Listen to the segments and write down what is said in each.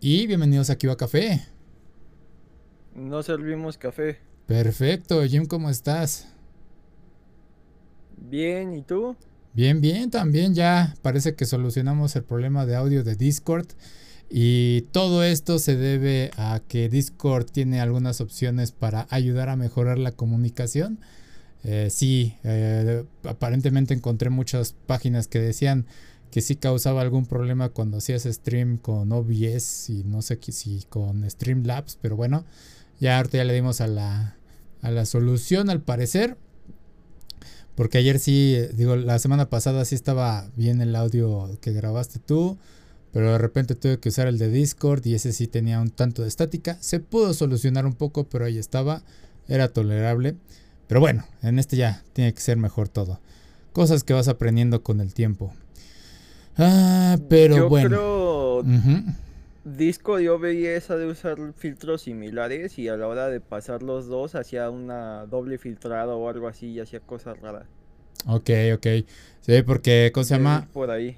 y bienvenidos a Café. No servimos café. Perfecto, Jim, ¿cómo estás? Bien, ¿y tú? Bien, bien, también ya parece que solucionamos el problema de audio de Discord. Y todo esto se debe a que Discord tiene algunas opciones para ayudar a mejorar la comunicación. Eh, sí, eh, aparentemente encontré muchas páginas que decían que sí causaba algún problema cuando hacías stream con OBS y no sé si con Streamlabs, pero bueno, ya ahorita ya le dimos a la, a la solución al parecer. Porque ayer sí, digo, la semana pasada sí estaba bien el audio que grabaste tú. Pero de repente tuve que usar el de Discord y ese sí tenía un tanto de estática. Se pudo solucionar un poco, pero ahí estaba. Era tolerable. Pero bueno, en este ya tiene que ser mejor todo. Cosas que vas aprendiendo con el tiempo. Ah, pero yo bueno. Creo... Disco yo veía esa de usar filtros similares y a la hora de pasar los dos hacía una doble filtrado o algo así y hacía cosas raras. Ok, ok. Sí, porque, ¿cómo se llama? Por ahí.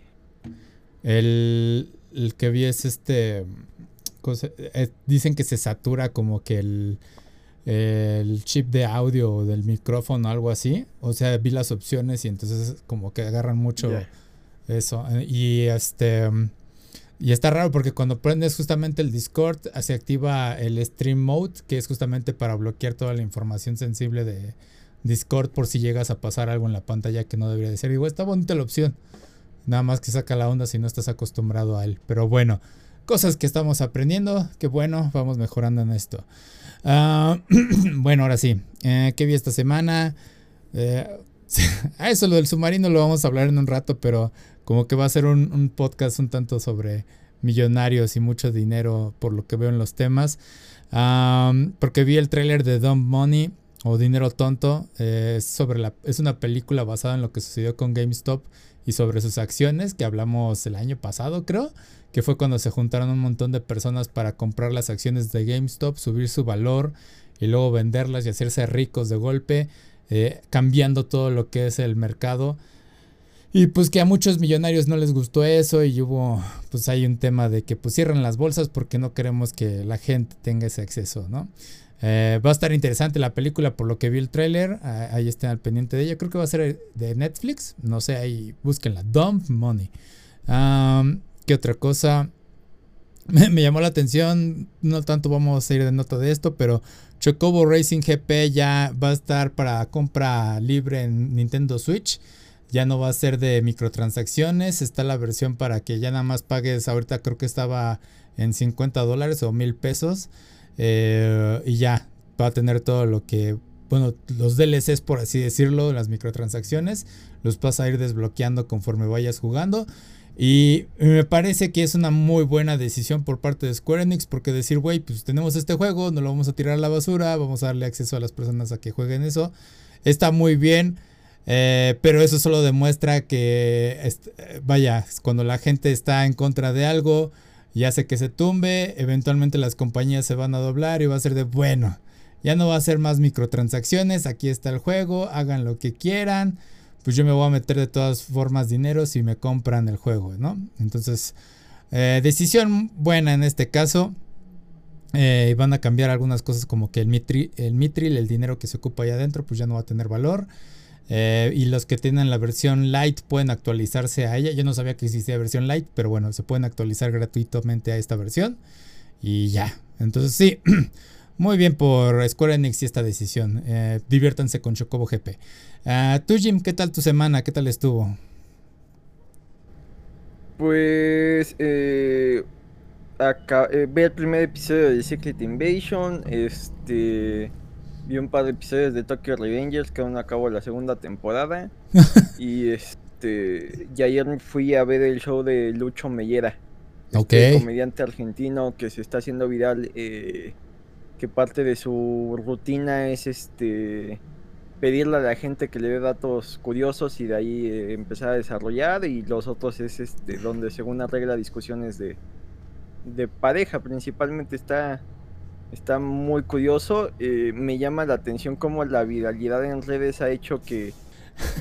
El, que vi es este. Eh, dicen que se satura como que el, el chip de audio del micrófono o algo así. O sea, vi las opciones y entonces como que agarran mucho eso. Y este. Y está raro porque cuando prendes justamente el Discord se activa el Stream Mode, que es justamente para bloquear toda la información sensible de Discord por si llegas a pasar algo en la pantalla que no debería de ser. Digo, está bonita la opción. Nada más que saca la onda si no estás acostumbrado a él. Pero bueno, cosas que estamos aprendiendo. Que bueno, vamos mejorando en esto. Ah, bueno, ahora sí. Eh, ¿Qué vi esta semana? Eh, eso, lo del submarino lo vamos a hablar en un rato, pero como que va a ser un, podcast un tanto sobre millonarios y mucho dinero por lo que veo en los temas. porque vi el tráiler de Dumb Money o Dinero Tonto. Eh, sobre la, es una película basada en lo que sucedió con GameStop y sobre sus acciones que hablamos el año pasado, creo, que fue cuando se juntaron un montón de personas para comprar las acciones de GameStop, subir su valor y luego venderlas y hacerse ricos de golpe, eh, cambiando todo lo que es el mercado. Y pues que a muchos millonarios no les gustó eso y hubo, pues hay un tema de que pues cierran las bolsas porque no queremos que la gente tenga ese acceso, ¿no? Eh, va a estar interesante la película por lo que vi el tráiler. Ah, ahí estén al pendiente de ella. Creo que va a ser de Netflix. No sé, ahí búsquenla. Dump Money. ¿Qué otra cosa? Me, llamó la atención. No tanto vamos a ir de nota de esto, pero Chocobo Racing GP ya va a estar para compra libre en Nintendo Switch. Ya no va a ser de microtransacciones. Está la versión para que ya nada más pagues. Ahorita creo que estaba en 50 dólares o mil pesos. Eh, y ya, va a tener todo lo que, bueno, los DLCs por así decirlo, las microtransacciones, los vas a ir desbloqueando conforme vayas jugando. Y me parece que es una muy buena decisión por parte de Square Enix porque decir, güey, pues tenemos este juego, no lo vamos a tirar a la basura, vamos a darle acceso a las personas a que jueguen eso. Está muy bien, eh, pero eso solo demuestra que, vaya, cuando la gente está en contra de algo, y hace que se tumbe, eventualmente las compañías se van a doblar y va a ser de bueno, ya no va a ser más microtransacciones, aquí está el juego, hagan lo que quieran, pues yo me voy a meter de todas formas dinero si me compran el juego, ¿no? Entonces, eh, decisión buena en este caso. Eh, van a cambiar algunas cosas como que el, mitri, el mitril, el dinero que se ocupa ahí adentro, pues ya no va a tener valor. Eh, y los que tienen la versión light pueden actualizarse a ella. Yo no sabía que existía versión light, pero bueno, se pueden actualizar gratuitamente a esta versión. Y ya. Entonces sí, muy bien por Square Enix y esta decisión. Eh, diviértanse con Chocobo GP. Uh, tú Jim, ¿qué tal tu semana? ¿Qué tal estuvo? Pues eh, acá, ve el primer episodio de Secret Invasion. Este vi un par de episodios de Tokyo Revengers que aún acabo la segunda temporada. y este y ayer fui a ver el show de Lucho Mellera. Este comediante argentino que se está haciendo viral. Eh, que parte de su rutina es este pedirle a la gente que le dé datos curiosos y de ahí eh, empezar a desarrollar. Y los otros es este donde según arregla discusiones de, de pareja. Principalmente está Está muy curioso. Eh, me llama la atención cómo la viralidad en redes ha hecho que...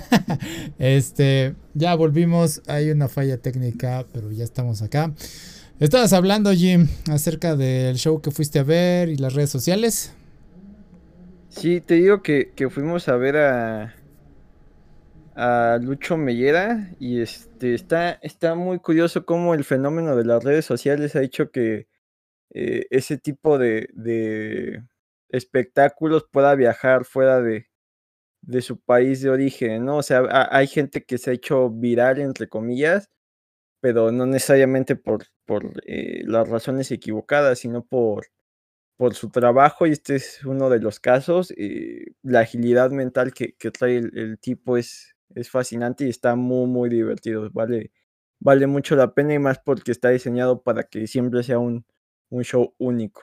este, ya volvimos. Hay una falla técnica, pero ya estamos acá. Estabas hablando, Jim, acerca del show que fuiste a ver y las redes sociales. Sí, te digo que, fuimos a ver a, a Lucho Mellera y este está, está muy curioso cómo el fenómeno de las redes sociales ha hecho que eh, ese tipo de, de, espectáculos pueda viajar fuera de, de su país de origen, ¿no? O sea, hay gente que se ha hecho viral, entre comillas, pero no necesariamente por, por eh, las razones equivocadas, sino por, por su trabajo, y este es uno de los casos. Eh, la agilidad mental que, que trae el, tipo es, es fascinante y está muy, muy divertido. Vale, vale mucho la pena y más porque está diseñado para que siempre sea un, un show único.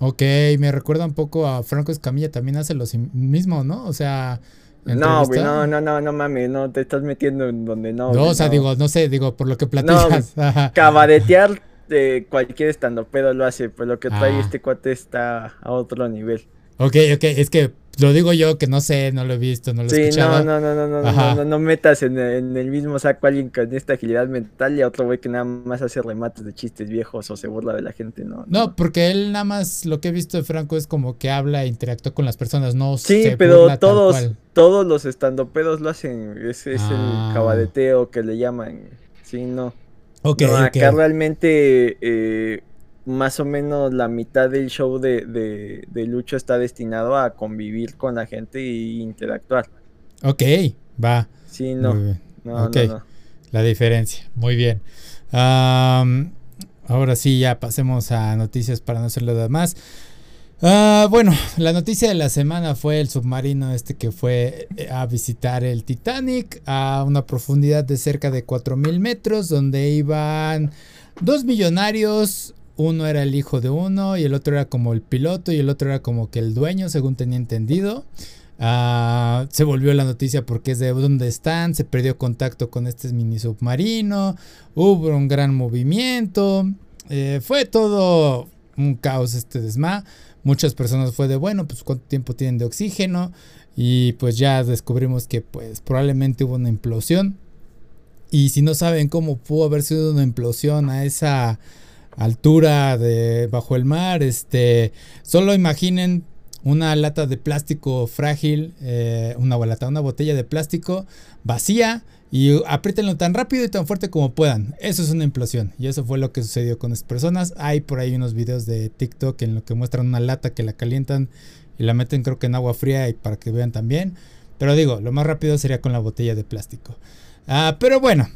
Ok, me recuerda un poco a Franco Escamilla, también hace lo mismo, ¿no? O sea... No, güey, no, no, no, no mames, no te estás metiendo en donde no. No, o sea, digo, no sé, digo, por lo que platicas. No, cabaretear de cualquier estando pedo lo hace, pues lo que trae ah. este cuate está a otro nivel. Ok, ok, es que lo digo yo que no sé, no lo he visto, no lo he escuchado. No, no, no, no, no, no, no, metas en, el mismo saco a alguien con esta agilidad mental y a otro güey que nada más hace remates de chistes viejos o se burla de la gente, ¿no? No, porque él nada más lo que he visto de Franco es como que habla e interactúa con las personas, no Sí, pero todos, todos los estandopedos lo hacen, es, es el ah. cabadeteo que le llaman, sí, no. Ok, no, acá realmente eh, más o menos la mitad del show de, Lucho está destinado a convivir con la gente e interactuar. Ok, va. Sí, no. no, La diferencia. Muy bien. ahora sí, ya pasemos a noticias para no hacerlo de más. Ah, bueno, la noticia de la semana fue el submarino este que fue eh, a visitar el Titanic a una profundidad de cerca de 4.000 metros, donde iban dos millonarios, uno era el hijo de uno y el otro era como el piloto y el otro era como que el dueño, según tenía entendido. Ah, se volvió la noticia porque es de dónde están, se perdió contacto con este mini submarino, hubo un gran movimiento, eh, fue todo un caos este desma. Muchas personas fue de, bueno, pues cuánto tiempo tienen de oxígeno y pues ya descubrimos que pues probablemente hubo una implosión. Y si no saben cómo pudo haber sido una implosión a esa altura de bajo el mar. Este, solo imaginen una lata de plástico frágil, eh, una lata, una botella de plástico vacía y apriétenlo tan rápido y tan fuerte como puedan. Eso es una implosión y eso fue lo que sucedió con estas personas. Hay por ahí unos videos de TikTok en lo que muestran una lata que la calientan y la meten creo que en agua fría y para que vean también. Pero digo, lo más rápido sería con la botella de plástico. Ah, pero bueno,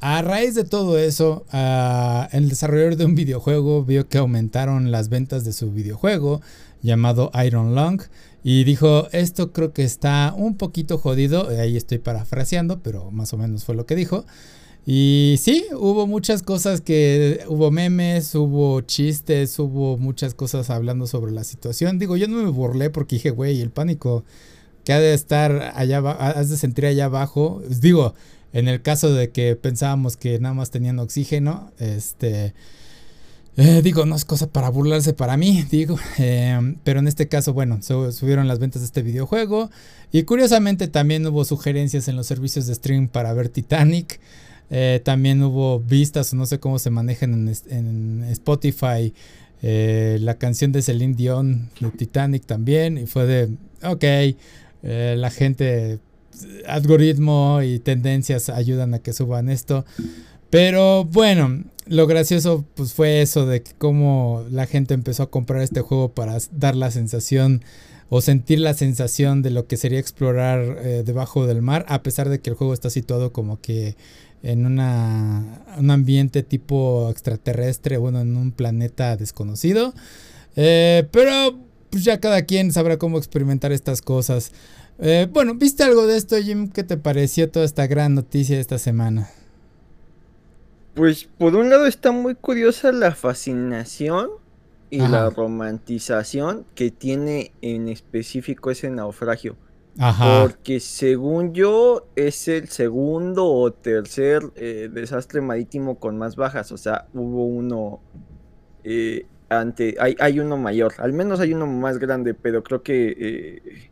a raíz de todo eso, el desarrollador de un videojuego vio que aumentaron las ventas de su videojuego llamado Iron Long y dijo, esto creo que está un poquito jodido, ahí estoy parafraseando, pero más o menos fue lo que dijo. Y sí, hubo muchas cosas que hubo memes, hubo chistes, hubo muchas cosas hablando sobre la situación. Digo, yo no me burlé porque dije, güey, el pánico que ha de estar allá, has de sentir allá abajo. Digo, en el caso de que pensábamos que nada más tenían oxígeno, este... Eh, digo, no es cosa para burlarse para mí, digo. Em, pero en este caso, bueno, subieron las ventas de este videojuego. Y curiosamente también hubo sugerencias en los servicios de stream para ver Titanic. Eh, también hubo vistas, o no sé cómo se manejan en, Spotify. Eh, la canción de Celine Dion de Titanic también. Y fue de, ok, la gente algoritmo y tendencias ayudan a que suban esto. Pero bueno, lo gracioso pues fue eso de que cómo la gente empezó a comprar este juego para dar la sensación o sentir la sensación de lo que sería explorar eh, debajo del mar, a pesar de que el juego está situado como que en una, un ambiente tipo extraterrestre, bueno, en un planeta desconocido. Eh, pero pues ya cada quien sabrá cómo experimentar estas cosas. Eh, bueno, ¿viste algo de esto, Jim? ¿Qué te pareció toda esta gran noticia de esta semana? Pues por un lado está muy curiosa la fascinación y la romantización que tiene en específico ese naufragio. Ajá. Porque según yo es el segundo o tercer eh, desastre marítimo con más bajas. O sea, hubo uno eh, ante... Hay, hay, uno mayor. Al menos hay uno más grande, pero creo que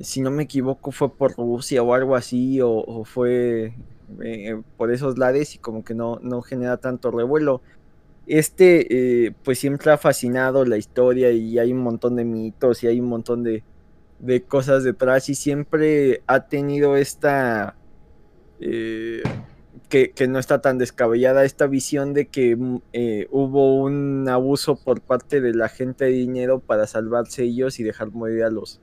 si no me equivoco, fue por Rusia o algo así, o, fue eh, por esos lares y como que no, no genera tanto revuelo. este, eh, pues siempre ha fascinado la historia y hay un montón de mitos y hay un montón de, de cosas detrás y siempre ha tenido esta... Eh, que, no está tan descabellada esta visión de que mm, hubo un abuso por parte de la gente de dinero para salvarse ellos y dejar morir a los,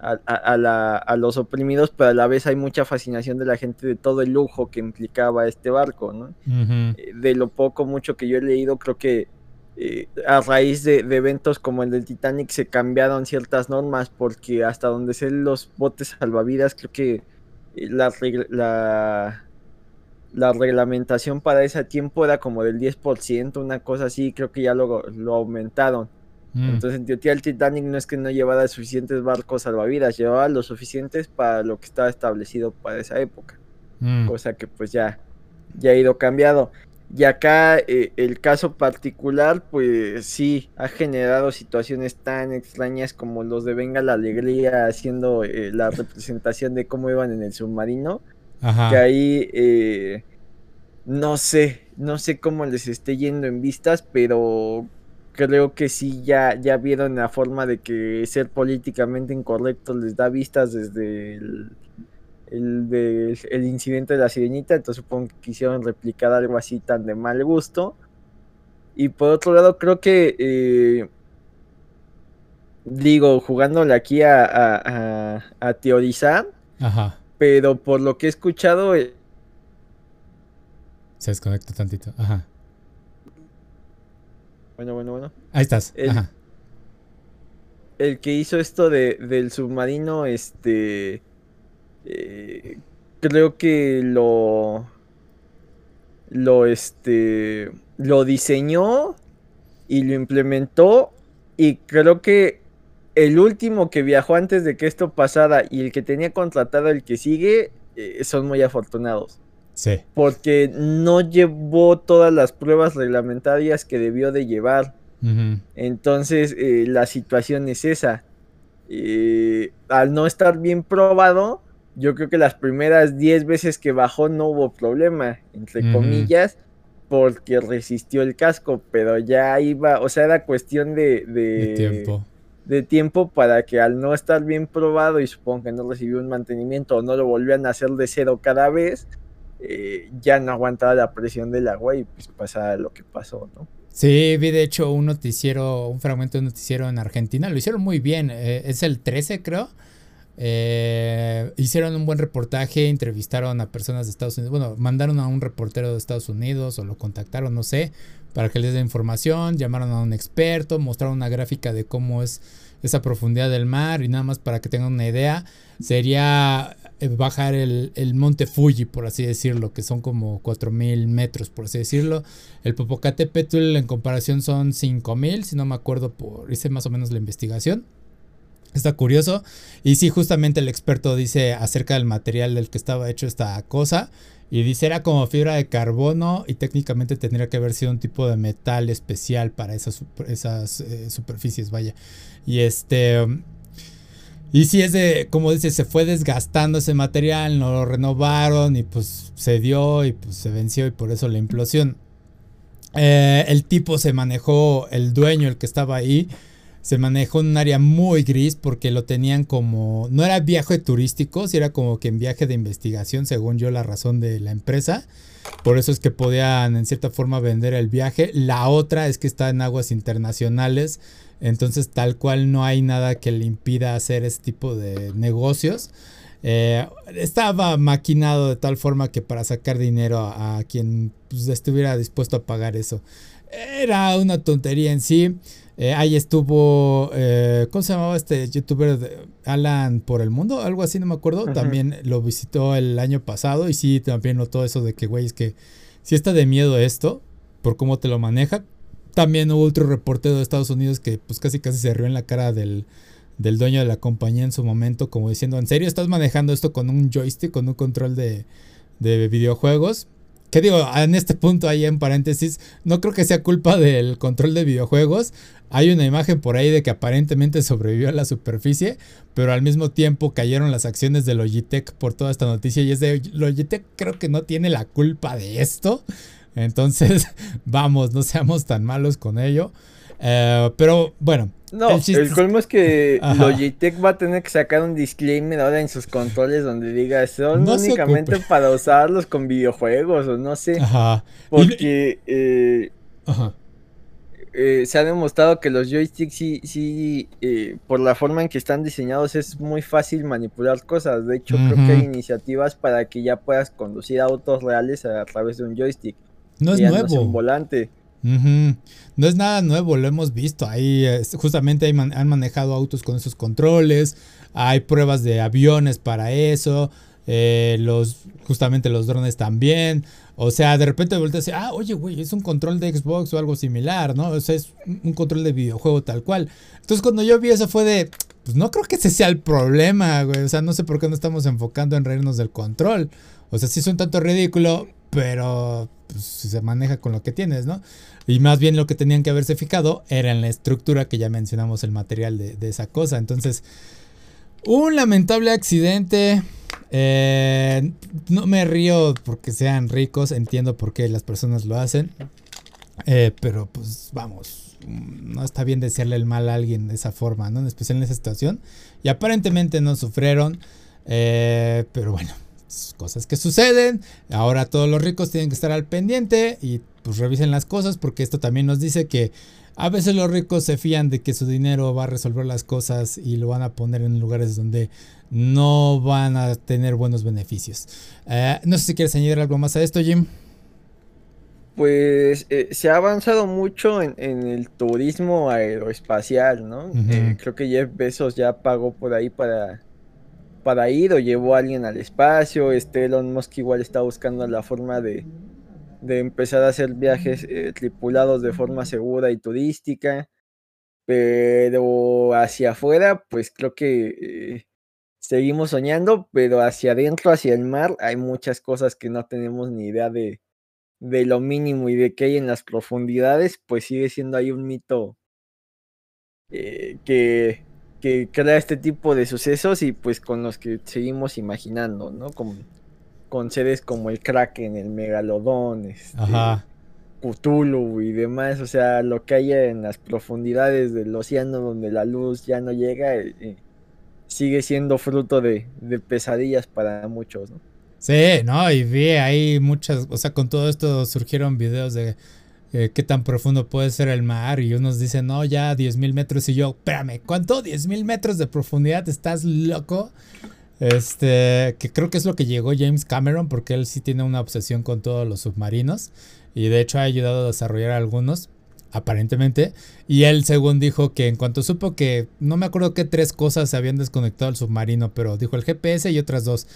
a, los oprimidos, pero a la vez hay mucha fascinación de la gente de todo el lujo que implicaba este barco, ¿no? Eh, de lo poco, mucho que yo he leído, creo que eh, a raíz de, eventos como el del Titanic se cambiaron ciertas normas, porque hasta donde se los botes salvavidas, creo que la, la la reglamentación para ese tiempo era como del 10%, una cosa así, creo que ya lo, lo aumentaron. Mm. Entonces, en teoría, el Titanic no es que no llevara suficientes barcos salvavidas, llevaba lo suficientes para lo que estaba establecido para esa época. Mm. Cosa que pues ya, ya ha ido cambiado. Y acá eh, el caso particular, pues sí, ha generado situaciones tan extrañas como los de Venga la Alegría haciendo eh, la representación de cómo iban en el submarino. Que ahí eh, no sé, no sé cómo les esté yendo en vistas, pero creo que sí ya, ya vieron la forma de que ser políticamente incorrecto les da vistas desde el, el, incidente de la sirenita, entonces supongo que quisieron replicar algo así tan de mal gusto. Y por otro lado, creo que, eh, digo, jugándole aquí a, a, a teorizar, Ajá pero por lo que he escuchado... Eh, Se desconecta tantito, ajá. Bueno, bueno, bueno. Ahí estás, el, ajá. El que hizo esto de, del submarino, este... Eh, creo que lo... Lo, este... Lo diseñó y lo implementó y creo que el último que viajó antes de que esto pasara y el que tenía contratado el que sigue eh, son muy afortunados. Sí. Porque no llevó todas las pruebas reglamentarias que debió de llevar. Entonces eh, la situación es esa. Eh, al no estar bien probado, yo creo que las primeras 10 veces que bajó no hubo problema, entre comillas, porque resistió el casco, pero ya iba, o sea, era cuestión de, de tiempo de tiempo para que al no estar bien probado y supongo que no recibió un mantenimiento o no lo volvían a hacer de cero cada vez, eh, ya no aguantaba la presión del agua y pues pasa lo que pasó, ¿no? Sí, vi de hecho un noticiero, un fragmento de noticiero en Argentina, lo hicieron muy bien, eh, es el 13 creo. Eh, hicieron un buen reportaje, entrevistaron a personas de Estados Unidos, bueno, mandaron a un reportero de Estados Unidos o lo contactaron, no sé, para que les dé información, llamaron a un experto, mostraron una gráfica de cómo es esa profundidad del mar y nada más para que tengan una idea, sería bajar el, monte Fuji, por así decirlo, que son como 4000 metros, por así decirlo. El Popocatépetl en comparación son 5000, si no me acuerdo, por hice más o menos la investigación. Está curioso. Y sí, justamente el experto dice acerca del material del que estaba hecho esta cosa. Y dice, era como fibra de carbono y técnicamente tendría que haber sido un tipo de metal especial para esas, esas eh, superficies, vaya. Y este... Y si es de, como dice, se fue desgastando ese material, no lo renovaron y pues se dio y pues se venció y por eso la implosión. Eh, el tipo se manejó, el dueño, el que estaba ahí, se manejó en un área muy gris porque lo tenían como, no era viaje turístico, si era como que en viaje de investigación, según yo la razón de la empresa. Por eso es que podían en cierta forma vender el viaje. La otra es que está en aguas internacionales, entonces tal cual no hay nada que le impida hacer ese tipo de negocios. Eh, estaba maquinado de tal forma que para sacar dinero a, quien pues, estuviera dispuesto a pagar eso. Era una tontería en sí. Eh, ahí estuvo, eh, ¿cómo se llamaba este youtuber? De Alan por el mundo, algo así, no me acuerdo. También lo visitó el año pasado y sí, también notó eso de que, güey, es que si está de miedo esto, por cómo te lo maneja. También hubo otro reportero de Estados Unidos que pues casi casi se rió en la cara del, del dueño de la compañía en su momento, como diciendo, ¿en serio estás manejando esto con un joystick, con un control de, de videojuegos? Que digo, en este punto ahí en paréntesis, no creo que sea culpa del control de videojuegos. Hay una imagen por ahí de que aparentemente sobrevivió a la superficie, pero al mismo tiempo cayeron las acciones de Logitech por toda esta noticia. Y es de Logitech creo que no tiene la culpa de esto. Entonces, vamos, no seamos tan malos con ello. Eh, pero bueno. No, el, el colmo es que Logitech va a tener que sacar un disclaimer ahora en sus controles donde diga son únicamente para usarlos con videojuegos o no sé. Ajá. Porque eh, Ajá. Eh, se ha demostrado que los joysticks sí, sí eh, por la forma en que están diseñados es muy fácil manipular cosas. De hecho, creo que hay iniciativas para que ya puedas conducir autos reales a, través de un joystick. No es nuevo. un volante. No es nada nuevo, lo hemos visto. Ahí justamente han manejado autos con esos controles. Hay pruebas de aviones para eso. Eh, los, justamente los drones también. O sea, de repente volteas y ah, oye, güey, es un control de Xbox o algo similar, ¿no? O sea, es un control de videojuego tal cual. Entonces, cuando yo vi eso fue de, pues no creo que ese sea el problema, güey. O sea, no sé por qué no estamos enfocando en reírnos del control. O sea, sí es un tanto ridículo, pero pues, se maneja con lo que tienes, ¿no? Y más bien lo que tenían que haberse fijado era en la estructura que ya mencionamos, el material de, de esa cosa. Entonces, un lamentable accidente eh, no me río porque sean ricos, entiendo por qué las personas lo hacen. Eh, pero pues vamos, no está bien decirle el mal a alguien de esa forma, ¿no? En especial en esa situación. Y aparentemente no sufrieron. Eh, pero bueno, cosas que suceden. Ahora todos los ricos tienen que estar al pendiente y pues revisen las cosas porque esto también nos dice que a veces los ricos se fían de que su dinero va a resolver las cosas y lo van a poner en lugares donde no van a tener buenos beneficios. Eh, no sé si quieres añadir algo más a esto, Jim. Pues eh, se ha avanzado mucho en, el turismo aeroespacial, ¿no? Eh, creo que Jeff Bezos ya pagó por ahí para, para ir o llevó a alguien al espacio. Este Elon Musk igual está buscando la forma de, de empezar a hacer viajes tripulados de forma segura y turística. Pero hacia afuera, pues creo que seguimos soñando, pero hacia adentro, hacia el mar, hay muchas cosas que no tenemos ni idea de, de lo mínimo y de qué hay en las profundidades, pues sigue siendo ahí un mito eh, que, que crea este tipo de sucesos y pues con los que seguimos imaginando, ¿no? Con, con seres como el Kraken, el Megalodón, este, Cthulhu y demás, o sea, lo que hay en las profundidades del océano donde la luz ya no llega. Eh, sigue siendo fruto de, pesadillas para muchos, ¿no? Sí, no, y vi ahí muchas, o sea, con todo esto surgieron videos de eh, qué tan profundo puede ser el mar y unos dicen, no, ya 10.000 metros y yo, espérame, ¿cuánto? ¿10.000 metros de profundidad? ¿Estás loco? Este, que creo que es lo que llegó James Cameron porque él sí tiene una obsesión con todos los submarinos y de hecho ha ayudado a desarrollar algunos aparentemente. Y él, según dijo que en cuanto supo que no me acuerdo qué tres cosas se habían desconectado al submarino, pero dijo el GPS y otras dos.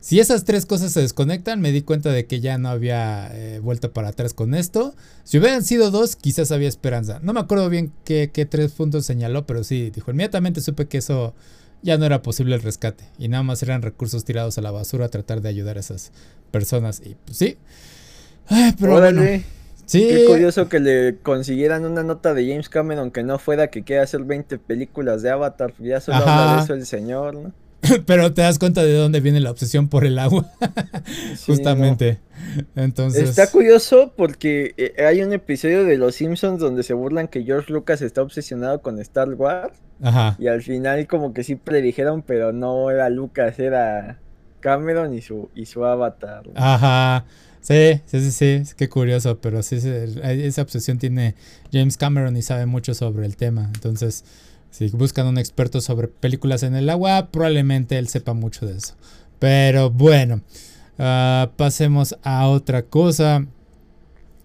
Si esas tres cosas se desconectan, me di cuenta de que ya no había eh, vuelto para atrás con esto. Si hubieran sido dos, quizás había esperanza. No me acuerdo bien qué, tres puntos señaló, pero sí, dijo, inmediatamente supe que eso ya no era posible el rescate. Y nada más eran recursos tirados a la basura a tratar de ayudar a esas personas. Y pues sí. pero bueno. Sí. Qué curioso que le consiguieran una nota de James Cameron que no fuera que quiera hacer 20 películas de Avatar. Ya solo habla de eso el señor, ¿no? Pero te das cuenta de dónde viene la obsesión por el agua. Justamente. Entonces. Está curioso porque eh, hay un episodio de Los Simpsons donde se burlan que George Lucas está obsesionado con Star Wars. Ajá. Y al final como que sí predijeron, pero no era Lucas, era Cameron y su, y su avatar. Ajá. Sí, sí, sí, sí, qué curioso, pero sí, esa obsesión tiene James Cameron y sabe mucho sobre el tema. Entonces, si buscan un experto sobre películas en el agua, probablemente él sepa mucho de eso. Pero bueno, ah, pasemos a otra cosa.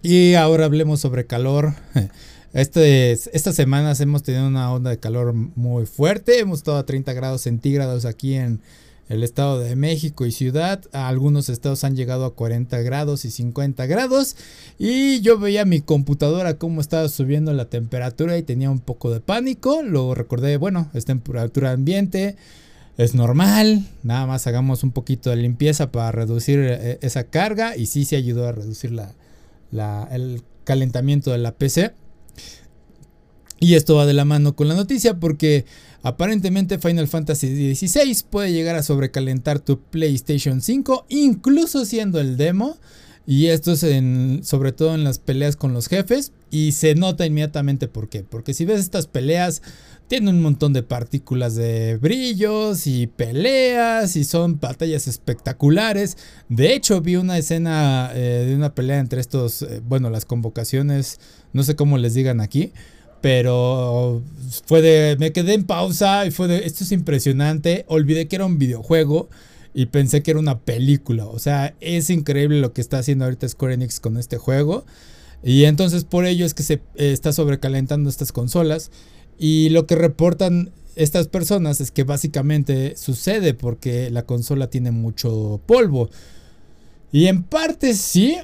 Y ahora hablemos sobre calor. Este, estas semanas hemos tenido una onda de calor muy fuerte. Hemos estado a 30 grados centígrados aquí en, el estado de México y ciudad. Algunos estados han llegado a 40 grados y 50 grados. Y yo veía mi computadora cómo estaba subiendo la temperatura y tenía un poco de pánico. Luego recordé, bueno, es temperatura ambiente. Es normal, nada más hagamos un poquito de limpieza para reducir eh, esa carga y sí se ayudó a reducir la, el calentamiento de la PC. Y esto va de la mano con la noticia porque Aparentemente Final Fantasy XVI puede llegar a sobrecalentar tu PlayStation 5, incluso siendo el demo. Y esto es en, sobre todo en las peleas con los jefes. Y se nota inmediatamente por qué. Porque si ves estas peleas, tienen un montón de partículas de brillos y peleas. Y son batallas espectaculares. De hecho, vi una escena eh, de una pelea entre estos, eh, bueno, las convocaciones, no sé cómo les digan aquí. Pero fue de. Me quedé en pausa y fue de. Esto es impresionante. Olvidé que era un videojuego y pensé que era una película. O sea, es increíble lo que está haciendo ahorita Square Enix con este juego. Y entonces por ello es que se eh, está sobrecalentando estas consolas. Y lo que reportan estas personas es que básicamente sucede porque la consola tiene mucho polvo. Y en parte sí,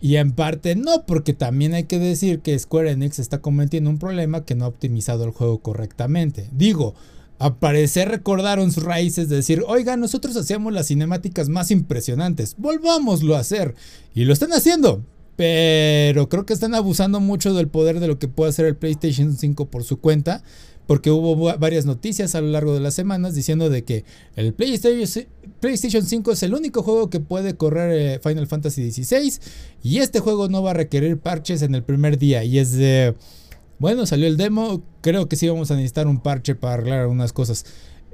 y en parte no, porque también hay que decir que Square Enix está cometiendo un problema que no ha optimizado el juego correctamente. Digo, a parecer recordaron sus raíces de decir, oiga, nosotros hacíamos las cinemáticas más impresionantes, volvámoslo a hacer. Y lo están haciendo, pero creo que están abusando mucho del poder de lo que puede hacer el PlayStation 5 por su cuenta. Porque hubo varias noticias a lo largo de las semanas diciendo de que el PlayStation, 5 es el único juego que puede correr eh, Final Fantasy XVI y este juego no va a requerir parches en el primer día. Y es de... Bueno, salió el demo. Creo que sí vamos a necesitar un parche para arreglar algunas cosas.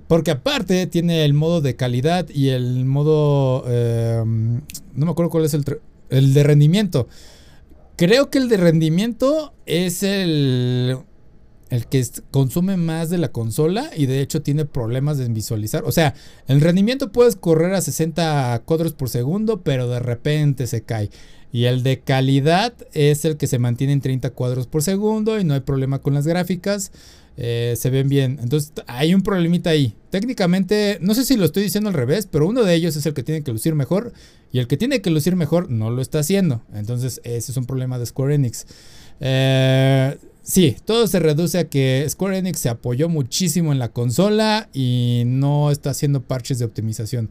Porque aparte tiene el modo de calidad y el modo... Em, no me acuerdo cuál es el, el de rendimiento. Creo que el de rendimiento es el, el que consume más de la consola y de hecho tiene problemas de visualizar. O sea, el rendimiento puedes correr a 60 cuadros por segundo, pero de repente se cae. Y el de calidad es el que se mantiene en 30 cuadros por segundo y no hay problema con las gráficas. Eh, se ven bien. Entonces hay un problemita ahí. Técnicamente, no sé si lo estoy diciendo al revés, pero uno de ellos es el que tiene que lucir mejor y el que tiene que lucir mejor no lo está haciendo. Entonces ese es un problema de Square Enix. Eh, sí, todo se reduce a que Square Enix se apoyó muchísimo en la consola y no está haciendo parches de optimización.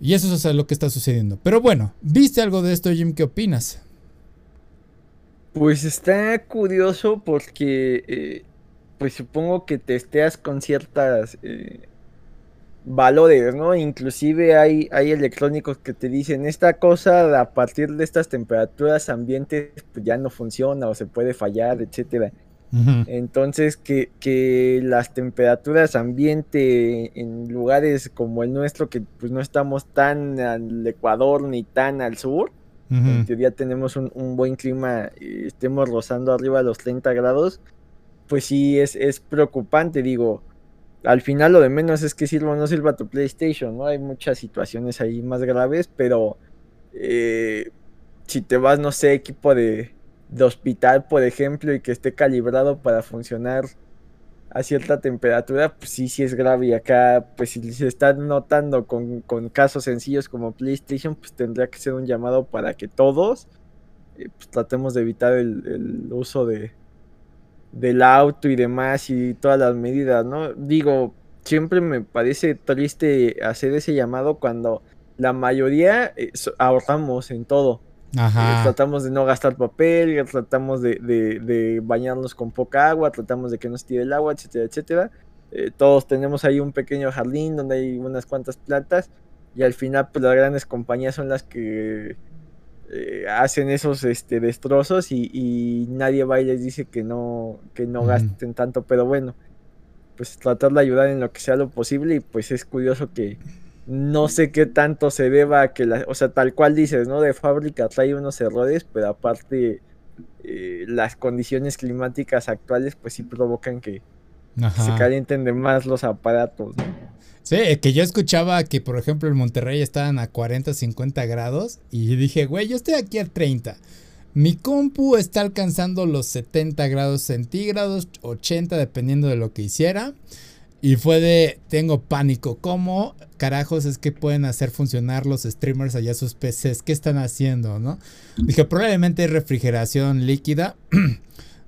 Y eso es lo que está sucediendo. Pero bueno, ¿viste algo de esto, Jim? ¿Qué opinas? Pues está curioso porque, eh, pues supongo que testeas con ciertas eh, valores, ¿no? Inclusive hay, hay electrónicos que te dicen, esta cosa a partir de estas temperaturas ambientes pues ya no funciona o se puede fallar, etcétera. Entonces, que, las temperaturas ambiente en lugares como el nuestro, que pues no estamos tan al Ecuador ni tan al sur, en teoría tenemos un, buen clima y estemos rozando arriba de los 30 grados, pues sí es, es preocupante, digo. Al final lo de menos es que sirva o no sirva tu PlayStation, ¿no? Hay muchas situaciones ahí más graves, pero eh, si te vas, no sé, equipo de, hospital, por ejemplo, y que esté calibrado para funcionar a cierta temperatura, pues sí, sí es grave. Y acá, pues si se está notando con, casos sencillos como PlayStation, pues tendría que ser un llamado para que todos eh, pues, tratemos de evitar el, uso de del auto y demás y todas las medidas, ¿no? Digo, siempre me parece triste hacer ese llamado cuando la mayoría eh, ahorramos en todo. Eh, tratamos de no gastar papel, tratamos de, bañarnos con poca agua, tratamos de que no se tire el agua, etcétera, etcétera. Eh, todos tenemos ahí un pequeño jardín donde hay unas cuantas plantas y al final pues las grandes compañías son las que eh, hacen esos este, destrozos y, nadie va y les dice que no, que no gasten tanto, pero bueno, pues tratar de ayudar en lo que sea lo posible y pues es curioso que no sé qué tanto se deba a que, la, o sea, tal cual dices, ¿no? De fábrica trae unos errores, pero aparte eh, las condiciones climáticas actuales pues sí provocan que se calienten de más los aparatos, ¿no? Sí, que yo escuchaba que, por ejemplo, en Monterrey estaban a 40, 50 grados y dije, güey, yo estoy aquí a 30. Mi compu está alcanzando los 70 grados centígrados, 80 dependiendo de lo que hiciera. Y fue de, tengo pánico. ¿Cómo carajos es que pueden hacer funcionar los streamers allá sus PCs? ¿Qué están haciendo, no? Dije, probablemente refrigeración líquida.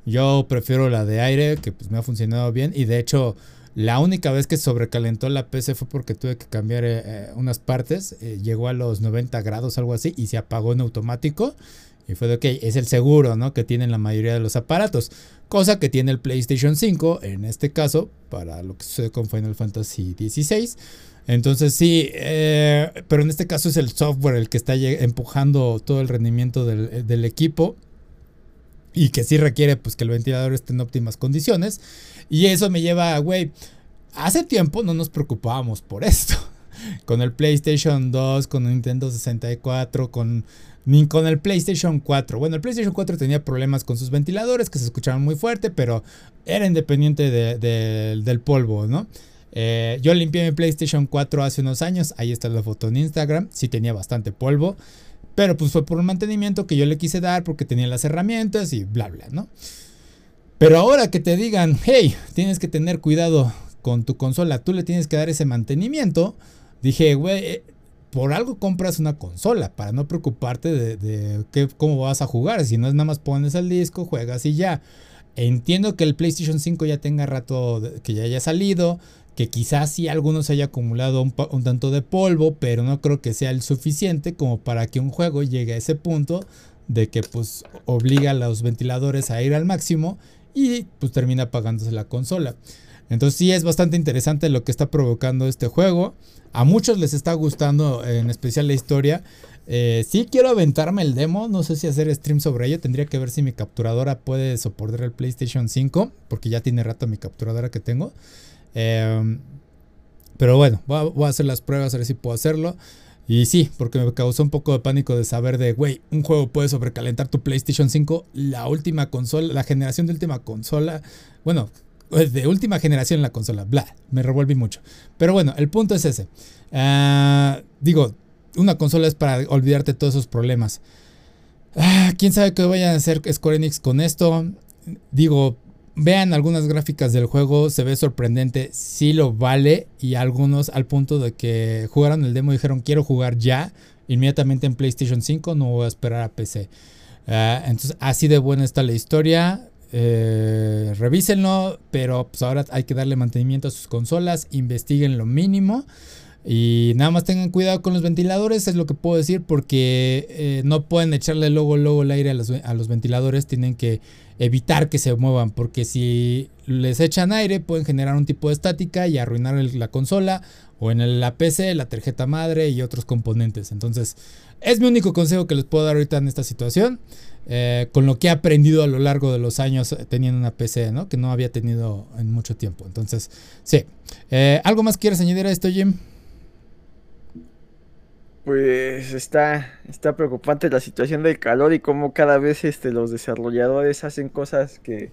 Yo prefiero la de aire, que pues me ha funcionado bien. Y de hecho, la única vez que sobrecalentó la PC fue porque tuve que cambiar eh, eh, unas partes. Eh, llegó a los 90 grados, algo así, y se apagó en automático. Y fue de, ok, es el seguro, ¿no? Que tienen la mayoría de los aparatos. Cosa que tiene el PlayStation 5, en este caso, para lo que sucede con Final Fantasy XVI. Entonces sí, pero en este caso es el software el que está empujando todo el rendimiento del, equipo y que sí requiere pues que el ventilador esté en óptimas condiciones. Y eso me lleva, güey, hace tiempo no nos preocupábamos por esto. Con el PlayStation 2, con Nintendo 64, con con el PlayStation 4. Bueno, el PlayStation 4 tenía problemas con sus ventiladores que se escuchaban muy fuerte, pero era independiente del polvo, ¿no? Eh, yo limpié mi PlayStation 4 hace unos años, ahí está la foto en Instagram, sí tenía bastante polvo, pero pues fue por un mantenimiento que yo le quise dar porque tenía las herramientas y bla, bla, ¿no? Pero ahora que te digan, hey, tienes que tener cuidado con tu consola, tú le tienes que dar ese mantenimiento, dije, güey, eh, por algo compras una consola, para no preocuparte de, cómo vas a jugar. Si no es nada más pones el disco, juegas y ya. Entiendo que el PlayStation 5 ya tenga rato que ya haya salido, que quizás sí algunos haya acumulado un, un, tanto de polvo, pero no creo que sea el suficiente como para que un juego llegue a ese punto de que pues obliga a los ventiladores a ir al máximo y pues termina apagándose la consola. Entonces sí es bastante interesante lo que está provocando este juego. A muchos les está gustando, en especial la historia. Eh, sí quiero aventarme el demo, no sé si hacer stream sobre ello. Tendría que ver si mi capturadora puede soportar el PlayStation 5, porque ya tiene rato mi capturadora que tengo. Em, pero bueno, voy a, hacer las pruebas, a ver si puedo hacerlo. Y sí, porque me causó un poco de pánico de saber de, güey, un juego puede sobrecalentar tu PlayStation 5, la última consola, la generación de última consola. Bueno, de última generación en la consola. Bla, me revolví mucho. Pero bueno, el punto es ese. Ah, digo, una consola es para olvidarte todos esos problemas. Ah, ¿Quién sabe qué vayan a hacer Square Enix con esto? Digo, vean algunas gráficas del juego, se ve sorprendente, sí lo vale. Y algunos al punto de que jugaron el demo dijeron quiero jugar ya, inmediatamente en PlayStation 5, no voy a esperar a PC. Ah, entonces, así de buena está la historia. Eh, revísenlo, pero pues ahora hay que darle mantenimiento a sus consolas, investiguen lo mínimo y nada más tengan cuidado con los ventiladores, es lo que puedo decir, porque eh, no pueden echarle luego, luego el aire a los, a los ventiladores, tienen que evitar que se muevan, porque si les echan aire pueden generar un tipo de estática y arruinar la consola o en la PC, la tarjeta madre y otros componentes. Entonces, es mi único consejo que les puedo dar ahorita en esta situación. Eh, con lo que he aprendido a lo largo de los años teniendo una PC, ¿no? Que no había tenido en mucho tiempo. Entonces, sí. Eh, ¿Algo más quieres añadir a esto, Jim? Pues está, está preocupante la situación del calor y cómo cada vez este, los desarrolladores hacen cosas que,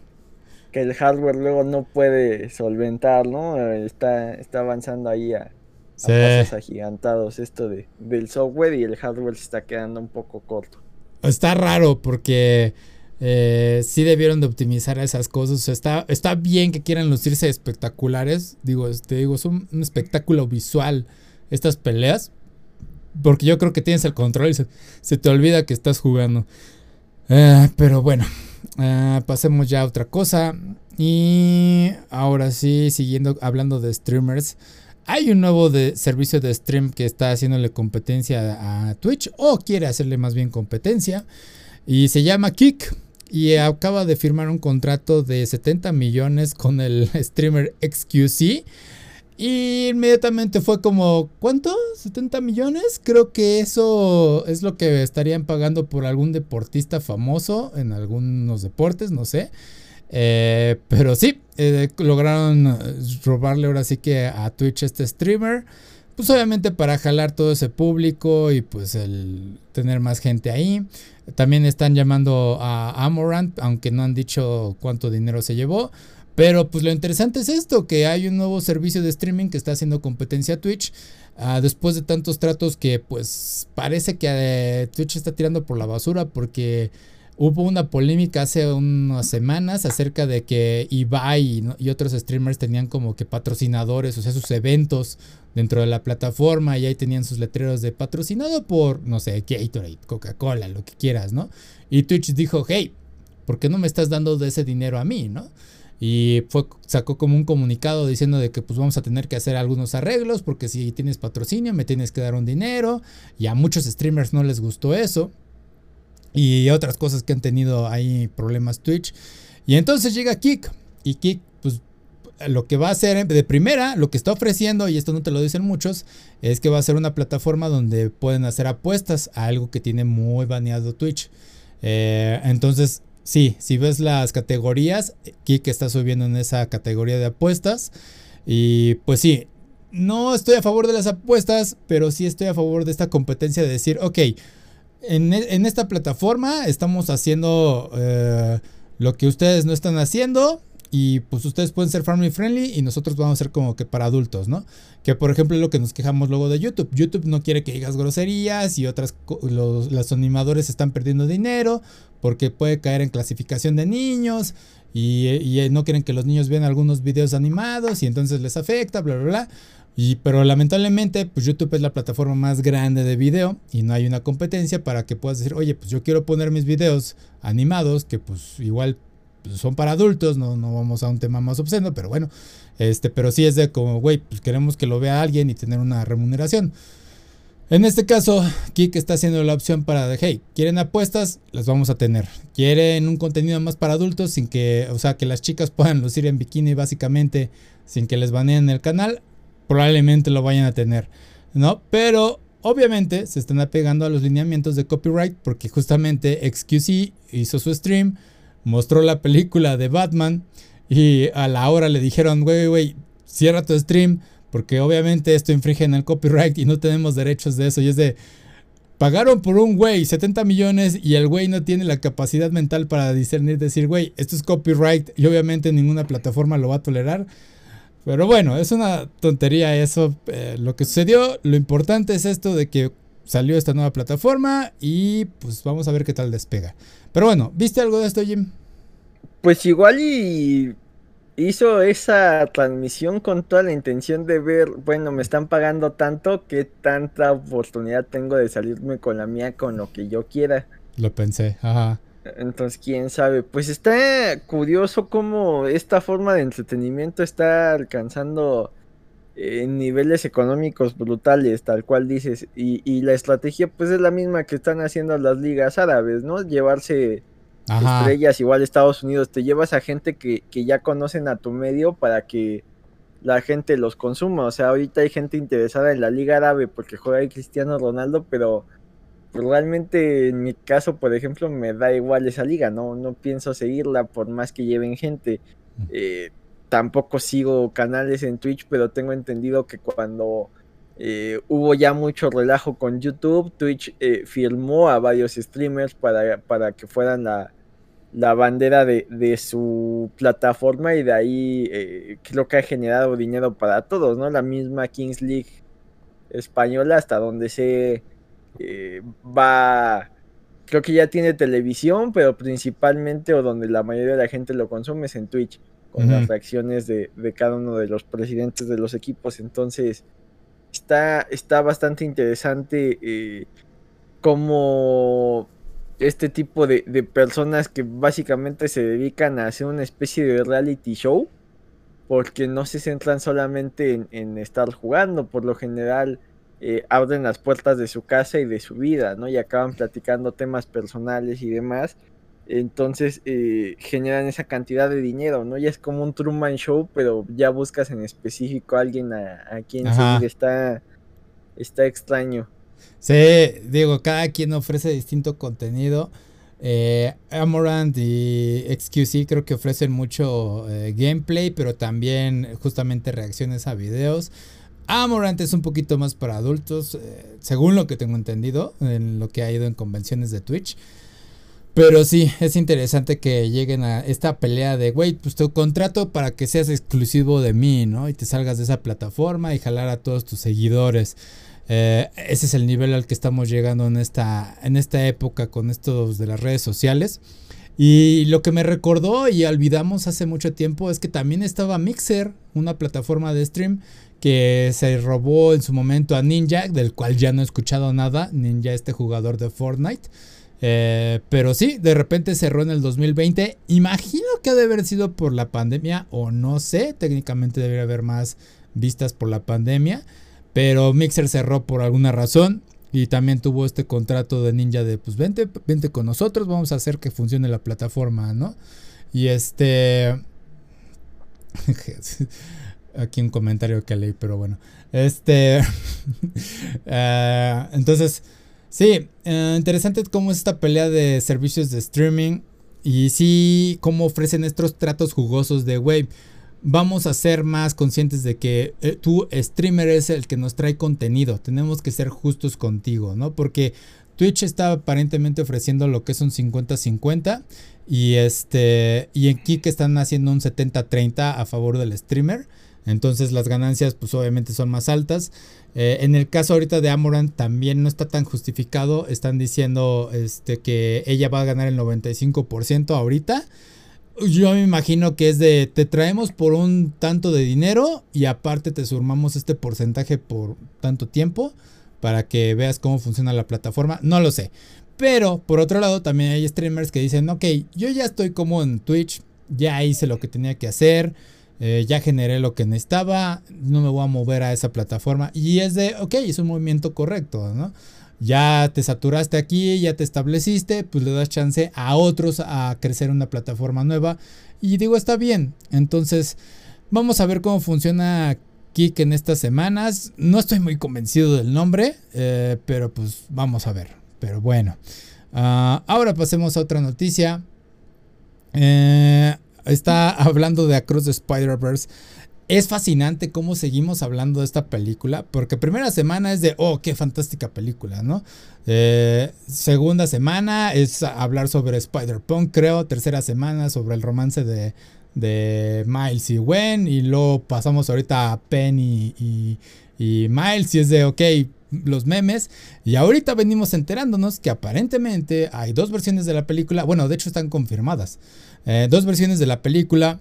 el hardware luego no puede solventar, ¿no? Está, está avanzando ahí a, pasos agigantados esto de, del software y el hardware se está quedando un poco corto. Está raro porque eh, sí debieron de optimizar esas cosas. está, está bien que quieran lucirse espectaculares. Digo, te digo, es un, espectáculo visual estas peleas. Porque yo creo que tienes el control y se, te olvida que estás jugando. Eh, pero bueno, eh, pasemos ya a otra cosa. Y ahora sí, siguiendo hablando de streamers. Hay un nuevo de servicio de stream que está haciéndole competencia a Twitch o quiere hacerle más bien competencia y se llama Kick y acaba de firmar un contrato de 70 millones con el streamer XQC y inmediatamente fue como, ¿cuánto? ¿70 millones? Creo que eso es lo que estarían pagando por algún deportista famoso en algunos deportes, no sé. Eh, pero sí, eh, lograron robarle ahora sí que a Twitch este streamer. Pues obviamente para jalar todo ese público y pues el tener más gente ahí. También están llamando a Amorant, aunque no han dicho cuánto dinero se llevó. Pero pues lo interesante es esto, que hay un nuevo servicio de streaming que está haciendo competencia a Twitch. Ah, después de tantos tratos que pues parece que Twitch está tirando por la basura porque Hubo una polémica hace unas semanas acerca de que Ibai y, otros streamers tenían como que patrocinadores, o sea, sus eventos dentro de la plataforma y ahí tenían sus letreros de patrocinado por, no sé, Gatorade, Coca-Cola, lo que quieras, ¿no? Y Twitch dijo, hey, ¿por qué no me estás dando de ese dinero a mí, ¿no? Y fue, sacó como un comunicado diciendo de que pues vamos a tener que hacer algunos arreglos porque si tienes patrocinio me tienes que dar un dinero y a muchos streamers no les gustó eso. y otras cosas que han tenido ahí problemas Twitch. Y entonces llega Kik y Kik pues lo que va a hacer de primera, lo que está ofreciendo, y esto no te lo dicen muchos, es que va a ser una plataforma donde pueden hacer apuestas a algo que tiene muy baneado Twitch. Eh, entonces, sí, si ves las categorías, Kik está subiendo en esa categoría de apuestas. Y pues sí, no estoy a favor de las apuestas, pero sí estoy a favor de esta competencia de decir, ok, en, e, esta plataforma estamos haciendo eh, lo que ustedes no están haciendo y pues ustedes pueden ser family friendly y nosotros vamos a ser como que para adultos, ¿no? Que por ejemplo es lo que nos quejamos luego de YouTube. YouTube no quiere que digas groserías y otras, los, animadores están perdiendo dinero porque puede caer en clasificación de niños y, y, no quieren que los niños vean algunos videos animados y entonces les afecta, bla, bla, bla. Y, pero lamentablemente, pues YouTube es la plataforma más grande de video y no hay una competencia para que puedas decir, oye, pues yo quiero poner mis videos animados, que pues igual pues, son para adultos, no, no vamos a un tema más obsceno, pero bueno, este, pero sí es de como, güey, pues queremos que lo vea alguien y tener una remuneración. En este caso, Kik está haciendo la opción para de, hey, ¿quieren apuestas? Las vamos a tener. ¿Quieren un contenido más para adultos sin que, o sea, que las chicas puedan lucir en bikini básicamente sin que les baneen el canal? probablemente lo vayan a tener, ¿no? Pero obviamente se están apegando a los lineamientos de copyright porque justamente XQC hizo su stream, mostró la película de Batman y a la hora le dijeron, güey, güey, cierra tu stream porque obviamente esto infringe en el copyright y no tenemos derechos de eso. Y es de, pagaron por un güey 70 millones y el güey no tiene la capacidad mental para discernir, decir, güey, esto es copyright y obviamente ninguna plataforma lo va a tolerar. Pero bueno, es una tontería eso. Eh, lo que sucedió, lo importante es esto de que salió esta nueva plataforma y pues vamos a ver qué tal despega. Pero bueno, ¿viste algo de esto, Jim? Pues igual y hizo esa transmisión con toda la intención de ver, bueno, me están pagando tanto, qué tanta oportunidad tengo de salirme con la mía con lo que yo quiera. Lo pensé, ajá. Entonces, quién sabe. Pues está curioso cómo esta forma de entretenimiento está alcanzando eh, niveles económicos brutales, tal cual dices. Y, la estrategia, pues es la misma que están haciendo las ligas árabes, ¿no? Llevarse estrellas, igual Estados Unidos. Te llevas a gente que, que ya conocen a tu medio para que la gente los consuma. O sea, ahorita hay gente interesada en la liga árabe porque juega ahí Cristiano Ronaldo, pero realmente en mi caso, por ejemplo, me da igual esa liga, no, no pienso seguirla por más que lleven gente. Eh, tampoco sigo canales en Twitch, pero tengo entendido que cuando eh, hubo ya mucho relajo con YouTube, Twitch eh, firmó a varios streamers para, para que fueran la, la bandera de, de, su plataforma y de ahí creo que ha generado dinero para todos, ¿no? La misma Kings League española hasta donde se eh, va, creo que ya tiene televisión, pero principalmente o donde la mayoría de la gente lo consume es en Twitch, con las reacciones de, cada uno de los presidentes de los equipos. Entonces, está, está bastante interesante eh, como este tipo de, personas que básicamente se dedican a hacer una especie de reality show, porque no se centran solamente en, en estar jugando, por lo general eh, abren las puertas de su casa y de su vida, ¿no? Y acaban platicando temas personales y demás. Entonces eh, generan esa cantidad de dinero, ¿no? Ya es como un Truman Show, pero ya buscas en específico a alguien a, quien seguir. Está, está extraño. Sí, digo, cada quien ofrece distinto contenido. Eh, Amorant y XQC creo que ofrecen mucho gameplay, pero también justamente reacciones a videos. Amorant es un poquito más para adultos, eh, según lo que tengo entendido, en lo que ha ido en convenciones de Twitch. Pero sí, es interesante que lleguen a esta pelea de, güey, pues te contrato para que seas exclusivo de mí, ¿no? Y te salgas de esa plataforma y jalar a todos tus seguidores. Eh, ese es el nivel al que estamos llegando en esta, en esta época con estos de las redes sociales. Y lo que me recordó y olvidamos hace mucho tiempo es que también estaba Mixer, una plataforma de stream que se robó en su momento a Ninja, del cual ya no he escuchado nada. Ninja, este jugador de Fortnite. Eh, pero sí, de repente cerró en el 2020. Imagino que ha de haber sido por la pandemia, o no sé, técnicamente debería haber más vistas por la pandemia. Pero Mixer cerró por alguna razón. Y también tuvo este contrato de ninja de, pues vente, vente con nosotros, vamos a hacer que funcione la plataforma, ¿no? Y este... Aquí un comentario que leí, pero bueno. Este... uh, entonces, sí, uh, interesante cómo es esta pelea de servicios de streaming. Y sí, cómo ofrecen estos tratos jugosos de, wave vamos a ser más conscientes de que eh, tú, streamer, es el que nos trae contenido. Tenemos que ser justos contigo, ¿no? Porque Twitch está aparentemente ofreciendo lo que es un 50-50 y este y en Kik están haciendo un 70-30 a favor del streamer. Entonces las ganancias pues obviamente son más altas. Eh, en el caso ahorita de Amoran también no está tan justificado. Están diciendo este, que ella va a ganar el 95% ahorita. Yo me imagino que es de te traemos por un tanto de dinero y aparte te sumamos este porcentaje por tanto tiempo para que veas cómo funciona la plataforma. No lo sé. Pero por otro lado también hay streamers que dicen, ok, yo ya estoy como en Twitch, ya hice lo que tenía que hacer, eh, ya generé lo que necesitaba, no me voy a mover a esa plataforma. Y es de, ok, es un movimiento correcto, ¿no? ya te saturaste aquí, ya te estableciste, pues le das chance a otros a crecer una plataforma nueva. Y digo, está bien. Entonces, vamos a ver cómo funciona Kik en estas semanas. No estoy muy convencido del nombre, eh, pero pues vamos a ver. Pero bueno. Uh, ahora pasemos a otra noticia. Eh, está hablando de Across the Spider-Verse es fascinante cómo seguimos hablando de esta película, porque primera semana es de, oh, qué fantástica película, ¿no? Eh, segunda semana es hablar sobre Spider-Punk, creo. Tercera semana sobre el romance de, Miles y Gwen. Y luego pasamos ahorita a Penn y, Miles y es de, ok, los memes. Y ahorita venimos enterándonos que aparentemente hay dos versiones de la película. Bueno, de hecho están confirmadas. Eh, dos versiones de la película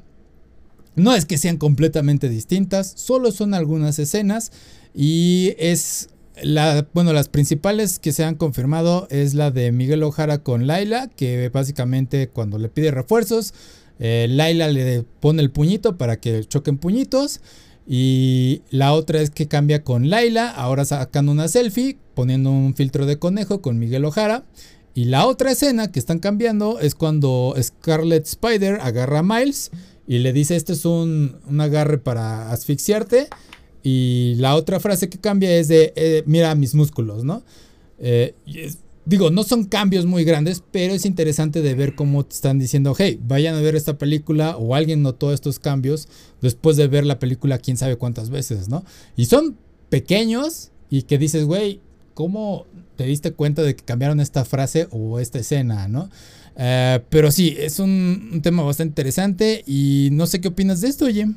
no es que sean completamente distintas, solo son algunas escenas y es la, bueno, las principales que se han confirmado es la de Miguel Ojara con Laila, que básicamente cuando le pide refuerzos, eh, Laila le pone el puñito para que choquen puñitos. Y la otra es que cambia con Laila, ahora sacando una selfie, poniendo un filtro de conejo con Miguel Ojara. Y la otra escena que están cambiando es cuando Scarlet Spider agarra a Miles y le dice, este es un, agarre para asfixiarte. Y la otra frase que cambia es de, eh, mira mis músculos, ¿no? Eh, digo, no son cambios muy grandes, pero es interesante de ver cómo te están diciendo, hey, vayan a ver esta película o alguien notó estos cambios después de ver la película quién sabe cuántas veces, ¿no? Y son pequeños y que dices, güey, ¿cómo te diste cuenta de que cambiaron esta frase o esta escena, ¿no? Eh, pero sí, es un, tema bastante interesante y no sé qué opinas de esto, Jim.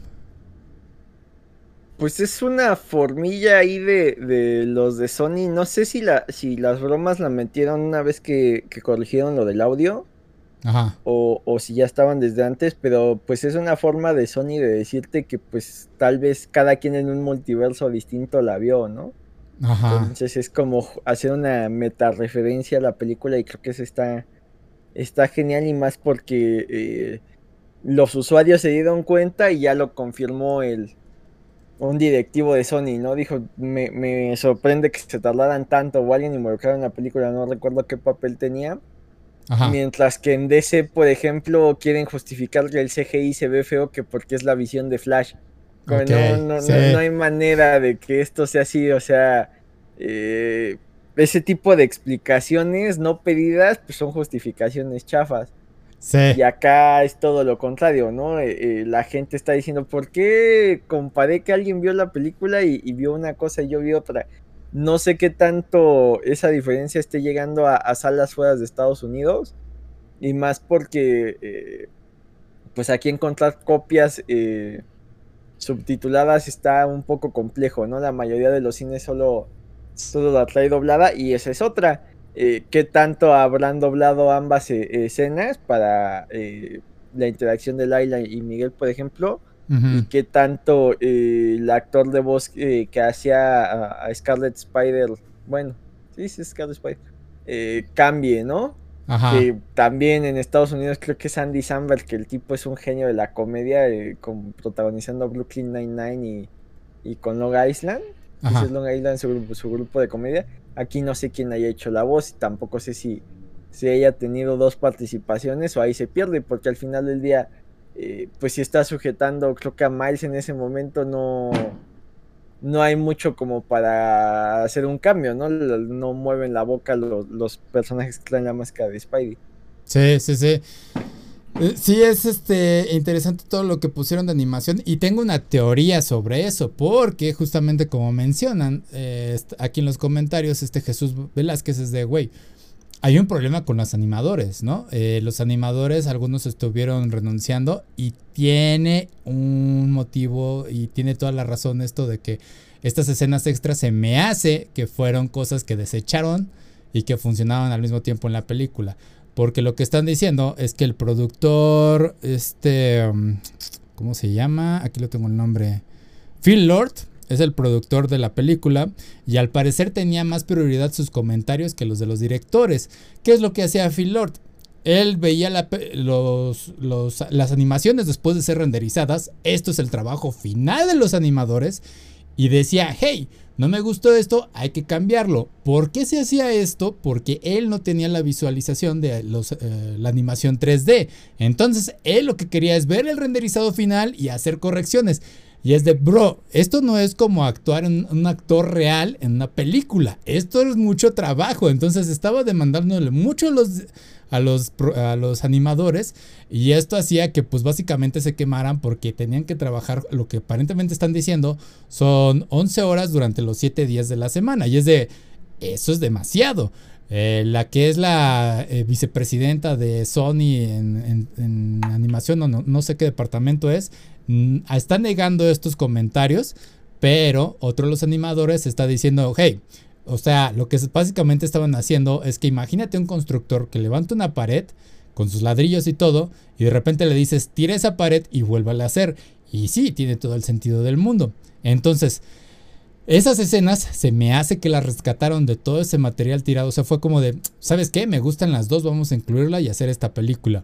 Pues es una formilla ahí de, los de Sony. No sé si, la, si las bromas la metieron una vez que, corrigieron lo del audio. Ajá. O, o, si ya estaban desde antes, pero pues es una forma de Sony de decirte que pues tal vez cada quien en un multiverso distinto la vio, ¿no? Ajá. Entonces es como hacer una meta referencia a la película y creo que eso está, está genial y más porque eh, los usuarios se dieron cuenta y ya lo confirmó el un directivo de Sony, ¿no? Dijo, me, sorprende que se tardaran tanto o alguien involucrado en la película, no recuerdo qué papel tenía. Mientras que en DC, por ejemplo, quieren justificar que el CGI se ve feo que porque es la visión de Flash. No, no, no, hay manera de que esto sea así, o sea, eh, ese tipo de explicaciones no pedidas, pues son justificaciones chafas. Sí. Y acá es todo lo contrario, ¿no? Eh, eh, la gente está diciendo, ¿por qué comparé que alguien vio la película y, vio una cosa y yo vi otra? No sé qué tanto esa diferencia esté llegando a, salas fuera de Estados Unidos. Y más porque, pues aquí encontrar copias subtituladas está un poco complejo, ¿no? La mayoría de los cines solo solo la trae doblada y esa es otra. Eh, ¿Qué tanto habrán doblado ambas eh, escenas para eh, la interacción de Laila y Miguel, por ejemplo? Y qué tanto el actor de voz que hacía a, Scarlet Spider, bueno, sí, sí, Scarlet Spider, cambie, ¿no? Que también en Estados Unidos creo que es Andy Samberg, que el tipo es un genio de la comedia, con, protagonizando Brooklyn Nine-Nine y, y con Long Island. Long Island, su, su grupo de comedia. Aquí no sé quién haya hecho la voz y tampoco sé si, si haya tenido dos participaciones o ahí se pierde, porque al final del día, eh, pues si está sujetando, creo que a Miles en ese momento no, no hay mucho como para hacer un cambio, ¿no? No mueven la boca los, personajes que traen la máscara de Spidey. Sí, sí, sí. Eh, sí, es este interesante todo lo que pusieron de animación y tengo una teoría sobre eso, porque justamente como mencionan eh, aquí en los comentarios, este Jesús Velázquez es de, güey, hay un problema con los animadores, ¿no? Eh, los animadores, algunos estuvieron renunciando y tiene un motivo y tiene toda la razón esto de que estas escenas extras se me hace que fueron cosas que desecharon y que funcionaban al mismo tiempo en la película. Porque lo que están diciendo es que el productor, este, um, ¿cómo se llama? Aquí lo tengo el nombre. Phil Lord es el productor de la película y al parecer tenía más prioridad sus comentarios que los de los directores. ¿Qué es lo que hacía Phil Lord? Él veía los, las animaciones después de ser renderizadas. Esto es el trabajo final de los animadores. Y decía, hey, no me gustó esto, hay que cambiarlo. ¿Por qué se hacía esto? Porque él no tenía la visualización de los, eh, la animación 3D. Entonces, él lo que quería es ver el renderizado final y hacer correcciones. Y es de, bro, esto no es como actuar en un actor real en una película. Esto es mucho trabajo. Entonces estaba demandándole mucho los, a, los, a los animadores. Y esto hacía que pues básicamente se quemaran porque tenían que trabajar, lo que aparentemente están diciendo, son 11 horas durante los 7 días de la semana. Y es de, eso es demasiado. Eh, la que es la eh, vicepresidenta de Sony en, animación, no, no, sé qué departamento es, está negando estos comentarios, pero otro de los animadores está diciendo, hey, o sea, lo que básicamente estaban haciendo es que imagínate un constructor que levanta una pared con sus ladrillos y todo, y de repente le dices, tira esa pared y vuélvale a hacer. Y sí, tiene todo el sentido del mundo. Entonces, esas escenas se me hace que las rescataron de todo ese material tirado. O sea, fue como de, ¿sabes qué? Me gustan las dos, vamos a incluirla y hacer esta película.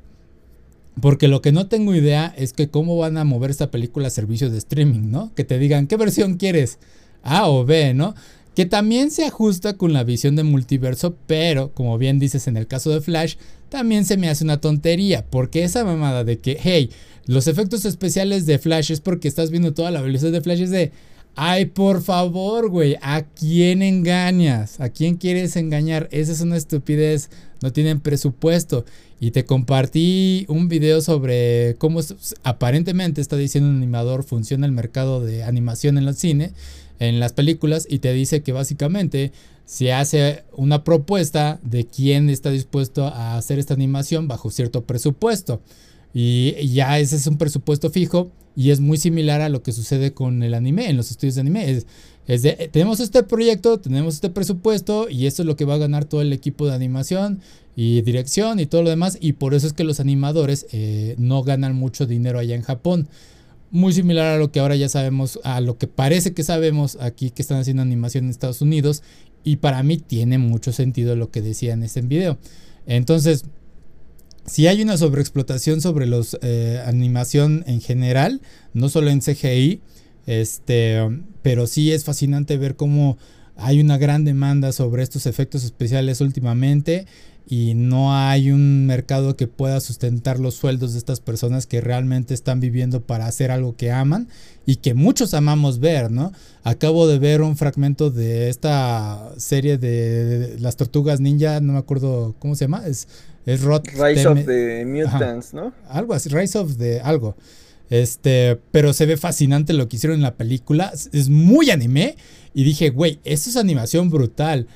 Porque lo que no tengo idea es que cómo van a mover esta película a servicio de streaming, ¿no? Que te digan qué versión quieres, A o B, ¿no? Que también se ajusta con la visión de multiverso, pero como bien dices en el caso de Flash, también se me hace una tontería, porque esa mamada de que, hey, los efectos especiales de Flash es porque estás viendo toda la velocidad de Flash es de, ay, por favor, güey, ¿a quién engañas? ¿A quién quieres engañar? Esa es una estupidez, no tienen presupuesto. Y te compartí un video sobre cómo aparentemente está diciendo un animador funciona el mercado de animación en el cine, en las películas, y te dice que básicamente se hace una propuesta de quién está dispuesto a hacer esta animación bajo cierto presupuesto. Y ya ese es un presupuesto fijo y es muy similar a lo que sucede con el anime, en los estudios de anime. Es, de, tenemos este proyecto, tenemos este presupuesto y esto es lo que va a ganar todo el equipo de animación y dirección y todo lo demás. Y por eso es que los animadores eh, no ganan mucho dinero allá en Japón. Muy similar a lo que ahora ya sabemos, a lo que parece que sabemos aquí que están haciendo animación en Estados Unidos. Y para mí tiene mucho sentido lo que decía en este video. Entonces, si hay una sobreexplotación sobre los eh, animación en general, no solo en CGI, este, pero sí es fascinante ver cómo hay una gran demanda sobre estos efectos especiales últimamente y no hay un mercado que pueda sustentar los sueldos de estas personas que realmente están viviendo para hacer algo que aman y que muchos amamos ver, ¿no? Acabo de ver un fragmento de esta serie de, las tortugas ninja, no me acuerdo cómo se llama, es, es Rise of the Mutants, ¿no? Algo así, Rise of the algo. Este, pero se ve fascinante lo que hicieron en la película, es muy anime y dije, güey, esto es animación brutal.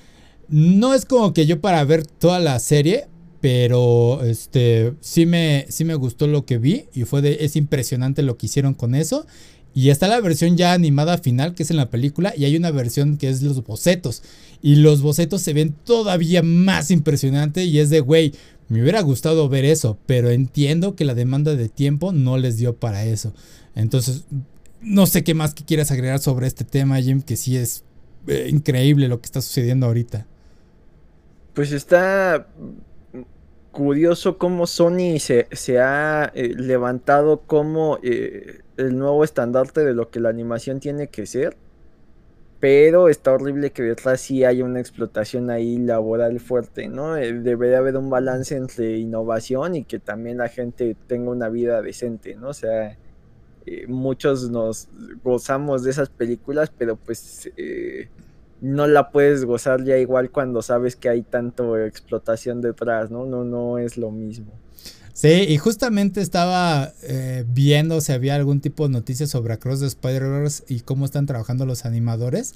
No es como que yo para ver toda la serie, pero este sí me, sí me gustó lo que vi y fue de, es impresionante lo que hicieron con eso. Y está la versión ya animada final que es en la película y hay una versión que es los bocetos. Y los bocetos se ven todavía más impresionante y es de, güey, me hubiera gustado ver eso, pero entiendo que la demanda de tiempo no les dio para eso. Entonces, no sé qué más que quieras agregar sobre este tema, Jim, que sí es eh, increíble lo que está sucediendo ahorita. Pues está curioso cómo Sony se, ha eh, levantado como eh, el nuevo estandarte de lo que la animación tiene que ser. pero está horrible que detrás sí haya una explotación ahí laboral fuerte, ¿no? Eh, debería haber un balance entre innovación y que también la gente tenga una vida decente, ¿no? O sea, muchos nos gozamos de esas películas, pero pues no la puedes gozar ya igual cuando sabes que hay tanto explotación detrás, ¿no? No, no es lo mismo. Sí, y justamente estaba eh, viendo si había algún tipo de noticias sobre Across the Spider-Verse y cómo están trabajando los animadores.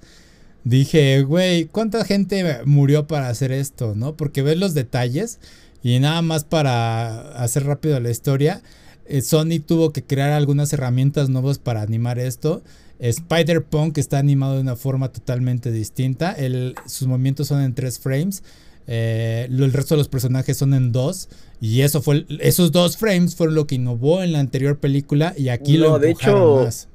Dije, güey, ¿cuánta gente murió para hacer esto, no? Porque ves los detalles y nada más para hacer rápido la historia. Eh, Sony tuvo que crear algunas herramientas nuevas para animar esto. Spider-Punk está animado de una forma totalmente distinta. sus movimientos son en tres frames. Eh, el resto de los personajes son en dos. Y eso fue, esos dos frames fueron lo que innovó en la anterior película. Y aquí lo de hecho, más.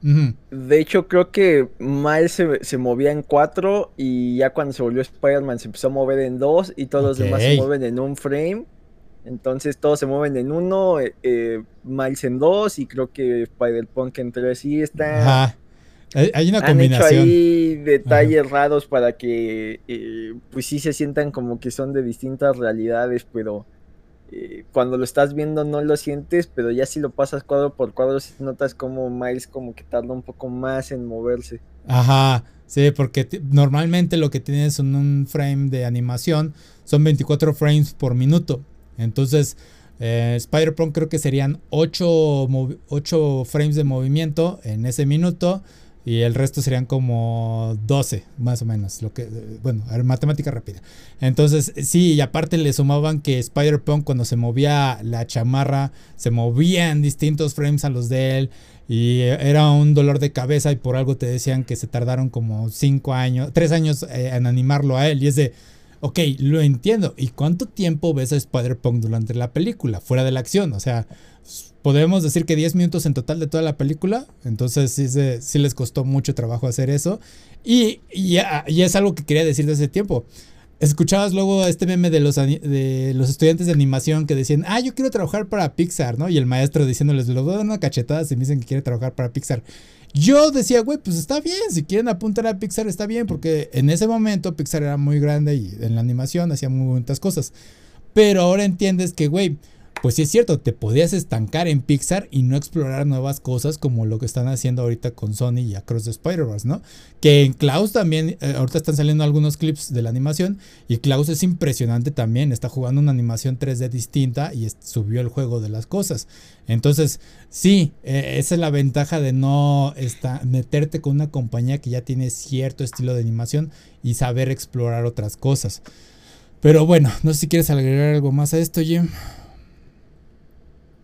De hecho, creo que Miles se, movía en cuatro. Y ya cuando se volvió Spider-Man se empezó a mover en dos. Y todos los demás se mueven en un frame. Entonces todos se mueven en uno. Eh, eh, Miles en dos. Y creo que Spider-Punk en tres. Sí, está. Hay una combinación. Han hecho ahí detalles raros para que, eh, pues sí se sientan como que son de distintas realidades, pero eh, cuando lo estás viendo no lo sientes, pero ya si lo pasas cuadro por cuadro, notas como Miles como que tarda un poco más en moverse. Ajá, sí, porque normalmente lo que tienes en un frame de animación son 24 frames por minuto. Entonces, eh, Spider-Punk creo que serían 8, 8 frames de movimiento en ese minuto. Y el resto serían como 12, más o menos. Lo que, bueno, matemática rápida. Entonces, sí, y aparte le sumaban que Spider-Punk cuando se movía la chamarra, se movía en distintos frames a los de él. Y era un dolor de cabeza y por algo te decían que se tardaron como 5 años, 3 años eh, en animarlo a él. Y es de, ok, lo entiendo. ¿Y cuánto tiempo ves a Spider-Punk durante la película? Fuera de la acción. O sea, podemos decir que 10 minutos en total de toda la película. Entonces sí, sí les costó mucho trabajo hacer eso. Y, y, es algo que quería decir de ese tiempo. Escuchabas luego este meme de los, de los estudiantes de animación que decían, ah, yo quiero trabajar para Pixar, ¿no? Y el maestro diciéndoles, lo voy a dar una cachetada si me dicen que quiere trabajar para Pixar. Yo decía, güey, pues está bien, si quieren apuntar a Pixar está bien, porque en ese momento Pixar era muy grande y en la animación hacía muy buenas cosas. Pero ahora entiendes que, güey, pues sí es cierto, te podías estancar en Pixar y no explorar nuevas cosas como lo que están haciendo ahorita con Sony y Across the Spider-Verse, ¿no? Que en Klaus también, eh, ahorita están saliendo algunos clips de la animación y Klaus es impresionante también, está jugando una animación 3D distinta y subió el juego de las cosas. Entonces, sí, eh, esa es la ventaja de no meterte con una compañía que ya tiene cierto estilo de animación y saber explorar otras cosas. Pero bueno, no sé si quieres agregar algo más a esto, Jim.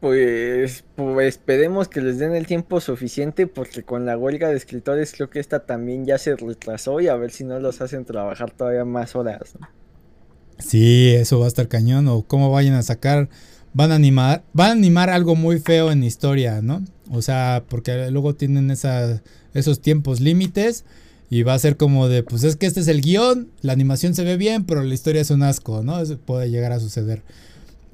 Pues, pues esperemos que les den el tiempo suficiente porque con la huelga de escritores creo que esta también ya se retrasó y a ver si no los hacen trabajar todavía más horas. Sí, eso va a estar cañón o cómo vayan a sacar, van a animar, van a animar algo muy feo en historia, ¿no? O sea, porque luego tienen esos tiempos límites y va a ser como de, pues es que este es el guion, la animación se ve bien, pero la historia es un asco, ¿no? Eso puede llegar a suceder.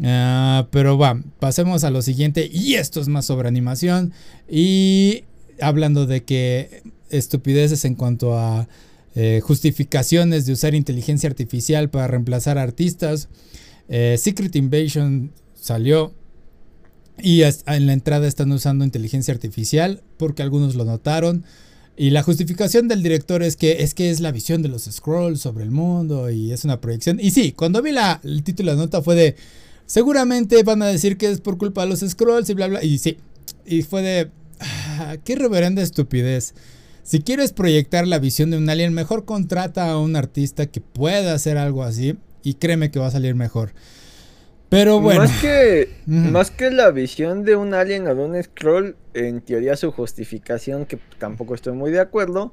Ah, pero va, pasemos a lo siguiente. Y esto es más sobre animación. Y hablando de que estupideces en cuanto a eh, justificaciones de usar inteligencia artificial para reemplazar artistas. Eh, Secret Invasion salió. Y en la entrada están usando inteligencia artificial porque algunos lo notaron. Y la justificación del director es que es que es la visión de los scrolls sobre el mundo y es una proyección. Y sí, cuando vi la, el título de la nota fue de Seguramente van a decir que es por culpa de los scrolls y bla bla. Y sí. Y fue de. Ah, qué reverenda estupidez. Si quieres proyectar la visión de un alien, mejor contrata a un artista que pueda hacer algo así. Y créeme que va a salir mejor. Pero bueno. Más que, más que la visión de un alien o de un scroll, en teoría su justificación, que tampoco estoy muy de acuerdo,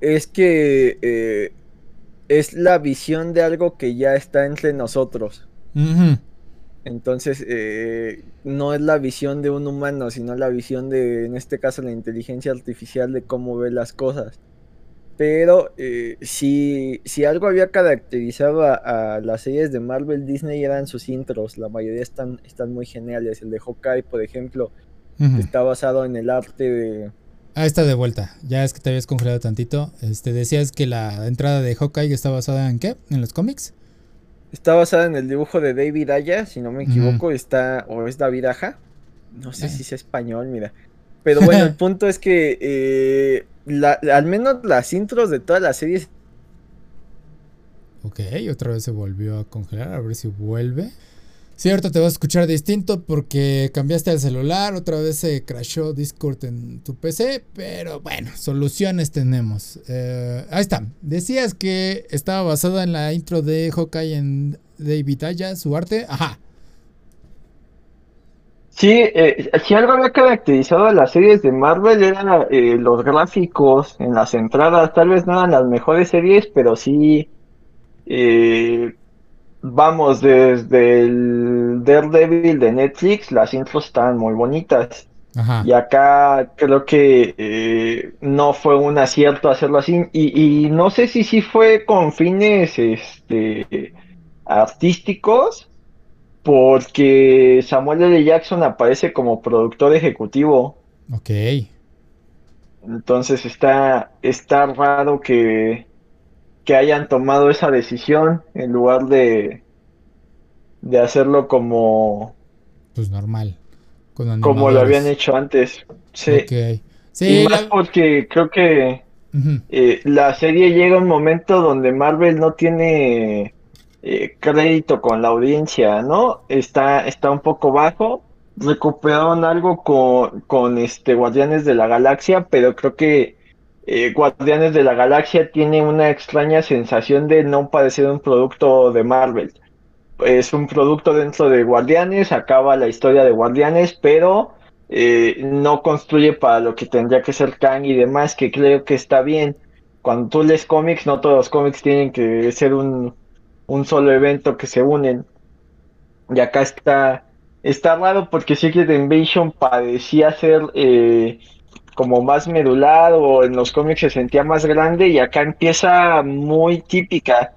es que eh, es la visión de algo que ya está entre nosotros. Entonces, eh, no es la visión de un humano, sino la visión de, en este caso, la inteligencia artificial de cómo ve las cosas. Pero eh, si, si, algo había caracterizado a, las series de Marvel Disney eran sus intros, la mayoría están, están muy geniales. El de Hawkeye, por ejemplo, está basado en el arte de, Ahí está de vuelta. Ya es que te habías congelado tantito. Este, decías que la entrada de Hawkeye está basada en qué? ¿En los cómics? Está basada en el dibujo de David Aya, si no me equivoco, está, o es David Aja. No sé si es español, mira. Pero bueno, el punto es que eh, al menos las intros de todas las series. Ok, otra vez se volvió a congelar, a ver si vuelve. Cierto, te vas a escuchar distinto porque cambiaste el celular, otra vez se crashó Discord en tu PC, pero bueno, soluciones tenemos. Eh, ahí está. Decías que estaba basada en la intro de Hawkeye en David Aya, su arte. Ajá. Sí, eh, si algo había caracterizado a las series de Marvel eran eh, los gráficos en las entradas. Tal vez no eran las mejores series, pero sí vamos, desde el Daredevil de Netflix, las intros estaban muy bonitas. Y acá creo que eh, no fue un acierto hacerlo así. Y, no sé si sí fue con fines este, artísticos, porque Samuel L. Jackson aparece como productor ejecutivo. Ok. Entonces está, está raro que, que hayan tomado esa decisión en lugar de, de hacerlo como... Pues normal. como lo habían hecho antes. Sí. Sí, más porque creo que eh, la serie llega a un momento donde Marvel no tiene eh, crédito con la audiencia, ¿no? Está, está un poco bajo. Recuperaron algo con, con este Guardianes de la Galaxia, pero creo que eh, Guardianes de la Galaxia tiene una extraña sensación de no parecer un producto de Marvel. Es un producto dentro de Guardianes, acaba la historia de Guardianes, pero eh, no construye para lo que tendría que ser Kang y demás, que creo que está bien. Cuando tú lees cómics, no todos los cómics tienen que ser un, un solo evento que se unen. Y acá está, está raro porque Secret Invasion parecía ser eh, como más medular o en los cómics se sentía más grande y acá empieza muy típica.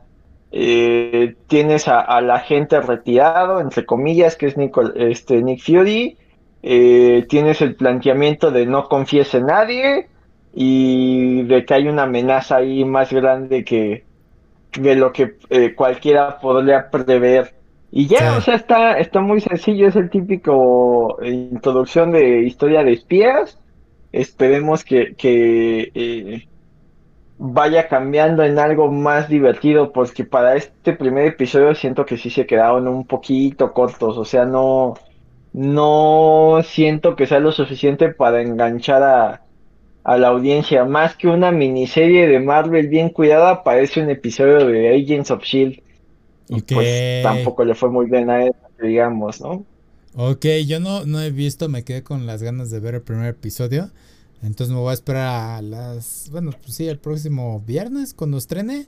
Eh, tienes a, la gente retirado, entre comillas, que es este, Nick Fury. Eh, tienes el planteamiento de no confíes en nadie y de que hay una amenaza ahí más grande que de lo que eh, cualquiera podría prever. Y ya, o sea, está, está muy sencillo, es el típico introducción de historia de espías Esperemos que, eh, vaya cambiando en algo más divertido, porque para este primer episodio siento que sí se quedaron un poquito cortos, o sea, no, no siento que sea lo suficiente para enganchar a, a la audiencia. Más que una miniserie de Marvel bien cuidada, parece un episodio de Agents of Shield. Y pues tampoco le fue muy bien a él, digamos, ¿no? Ok, yo no, no he visto, me quedé con las ganas de ver el primer episodio. Entonces me voy a esperar a las. Bueno, pues sí, el próximo viernes cuando estrene.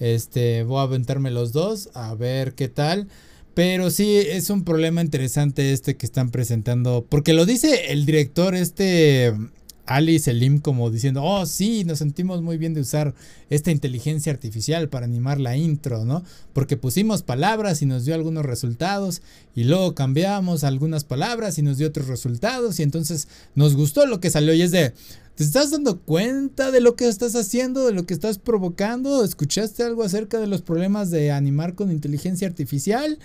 Este, voy a aventarme los dos a ver qué tal. Pero sí, es un problema interesante este que están presentando. Porque lo dice el director, este Ali Selim como diciendo, oh sí, nos sentimos muy bien de usar esta inteligencia artificial para animar la intro, ¿no? Porque pusimos palabras y nos dio algunos resultados y luego cambiamos algunas palabras y nos dio otros resultados y entonces nos gustó lo que salió y es de, ¿te estás dando cuenta de lo que estás haciendo, de lo que estás provocando? ¿Escuchaste algo acerca de los problemas de animar con inteligencia artificial?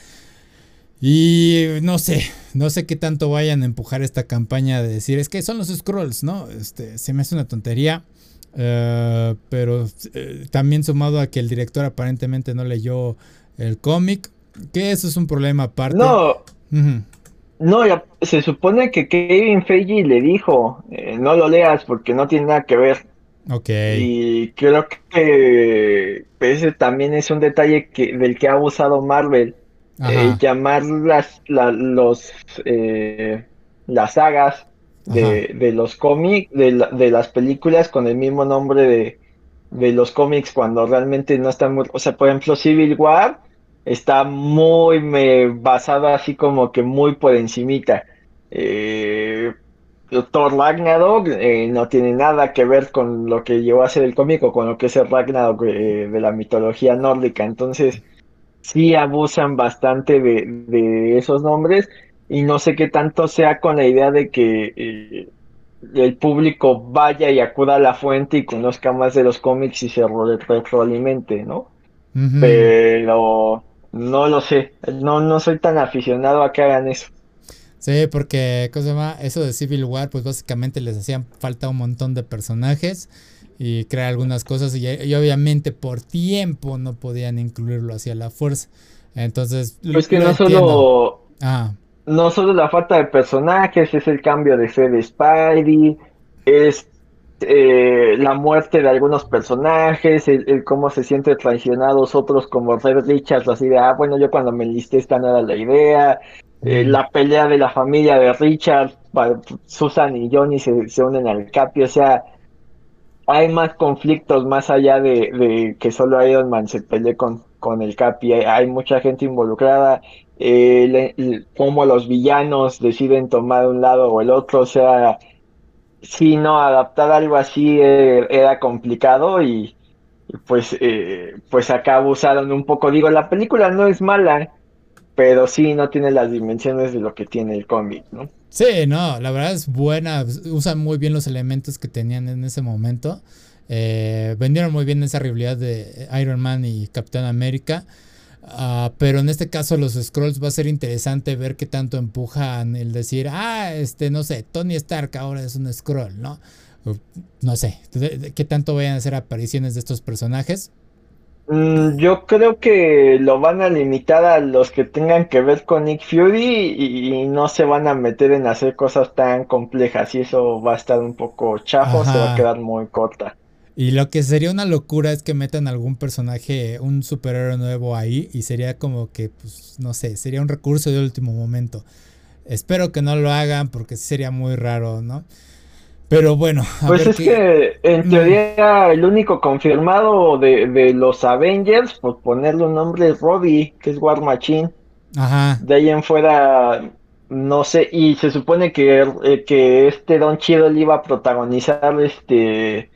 Y no sé, no sé qué tanto vayan a empujar esta campaña de decir, es que son los scrolls, ¿no? Este, se me hace una tontería. Eh, pero eh, también sumado a que el director aparentemente no leyó el cómic, que eso es un problema aparte. No, no, se supone que Kevin Feige le dijo, eh, no lo leas porque no tiene nada que ver. Ok. Y creo que ese también es un detalle que, del que ha abusado Marvel eh, llamar las, los, eh, las sagas de, de los cómics, de, de, las películas con el mismo nombre de, de los cómics cuando realmente no están muy... O sea, por ejemplo, Civil War está muy me, basado así como que muy por encimita. Eh, Thor Ragnarok eh, no tiene nada que ver con lo que llevó a ser el cómic o con lo que es el Ragnarok de la mitología nórdica. Entonces, sí abusan bastante de, esos nombres y no sé qué tanto sea con la idea de que eh, el público vaya y acuda a la fuente y conozca más de los cómics y se retroalimente, ¿no? Pero no lo sé, no, no soy tan aficionado a que hagan eso. Sí, porque ¿cómo se llama? eso de Civil War, pues básicamente les hacían falta un montón de personajes y crear algunas cosas y, obviamente por tiempo no podían incluirlo hacia la fuerza. Entonces, pues que no solo ah. no solo la falta de personajes, es el cambio de fe de Spidey, es eh, la muerte de algunos personajes, el, cómo se sienten traicionados otros como Red Richards, así de, ah, bueno, yo cuando me enlisté esta no era la idea, eh, la pelea de la familia de Richard, Susan y Johnny se, se unen al Capi, o sea, hay más conflictos más allá de, que solo Iron Man se pelee con, con el Capi, hay, mucha gente involucrada, eh, cómo los villanos deciden tomar un lado o el otro, o sea, sí, no, adaptar algo así eh, era complicado y, pues, eh, pues acá abusaron un poco. Digo, la película no es mala, pero sí no tiene las dimensiones de lo que tiene el cómic, ¿no? Sí, no, la verdad es buena, usan muy bien los elementos que tenían en ese momento. Eh, vendieron muy bien esa rivalidad de Iron Man y Capitán América. Ah, pero en este caso los scrolls va a ser interesante ver qué tanto empujan el decir, ah, este, no sé, Tony Stark ahora es un scroll, ¿no? No sé, qué tanto vayan a hacer apariciones de estos personajes. Mm, yo creo que lo van a limitar a los que tengan que ver con Nick Fury y, no se van a meter en hacer cosas tan complejas y eso va a estar un poco chajo, se va a quedar muy corta. Y lo que sería una locura es que metan algún personaje, un superhéroe nuevo ahí y sería como que, pues, no sé, sería un recurso de último momento. Espero que no lo hagan porque sería muy raro, ¿no? Pero bueno. pues es que en teoría el único confirmado de, los Avengers, por ponerle un nombre, es Robbie, que es War Machine. Ajá. De ahí en fuera, no sé, y se supone que, eh, que este Don Chido le iba a protagonizar este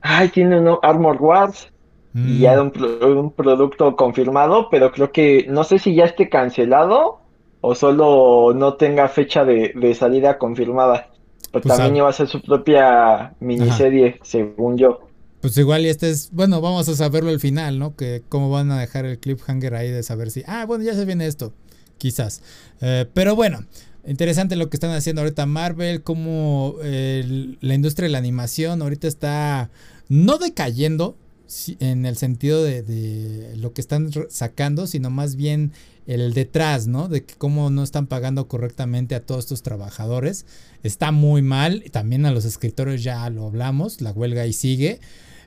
ay, tiene un Armor Wars y ya mm. un, un, producto confirmado, pero creo que no sé si ya esté cancelado o solo no tenga fecha de, salida confirmada. Pero pues también iba a ser su propia miniserie, según yo. Pues igual y este es, bueno, vamos a saberlo al final, ¿no? Que cómo van a dejar el cliffhanger ahí de saber si, ah, bueno, ya se viene esto, quizás. Eh, pero bueno, interesante lo que están haciendo ahorita Marvel, como la industria de la animación ahorita está no decayendo en el sentido de, lo que están sacando, sino más bien el detrás, ¿no? De que cómo no están pagando correctamente a todos estos trabajadores. Está muy mal. También a los escritores ya lo hablamos. La huelga ahí sigue.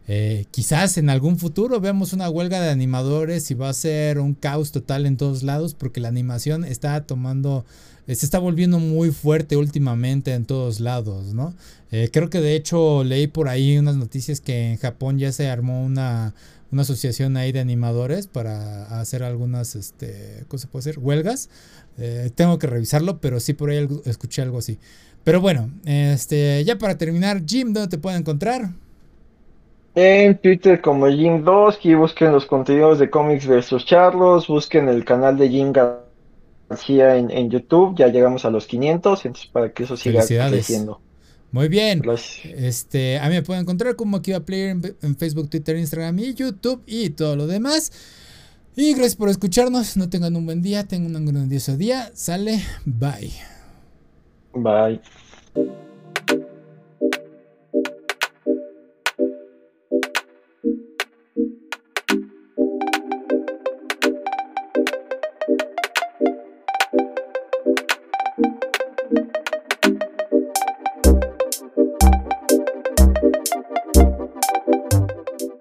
Eh, quizás en algún futuro veamos una huelga de animadores y va a ser un caos total en todos lados porque la animación está tomando se está volviendo muy fuerte últimamente en todos lados, ¿no? Eh, creo que de hecho leí por ahí unas noticias que en Japón ya se armó una, asociación ahí de animadores para hacer algunas, este, ¿cómo se puede hacer? Huelgas. Eh, tengo que revisarlo, pero sí por ahí escuché algo así. Pero bueno, este, ya para terminar, Jim, ¿dónde te pueden encontrar? En Twitter como Jim2, y busquen los contenidos de cómics versus charlos, busquen el canal de Jim en, YouTube, ya llegamos a los 500, entonces para que eso siga creciendo. Muy bien. Este, a mí me pueden encontrar como Akiva Player en, Facebook, Twitter, Instagram y YouTube y todo lo demás. Y gracias por escucharnos. No tengan un buen día, tengan un grandioso día. Sale, bye. Bye.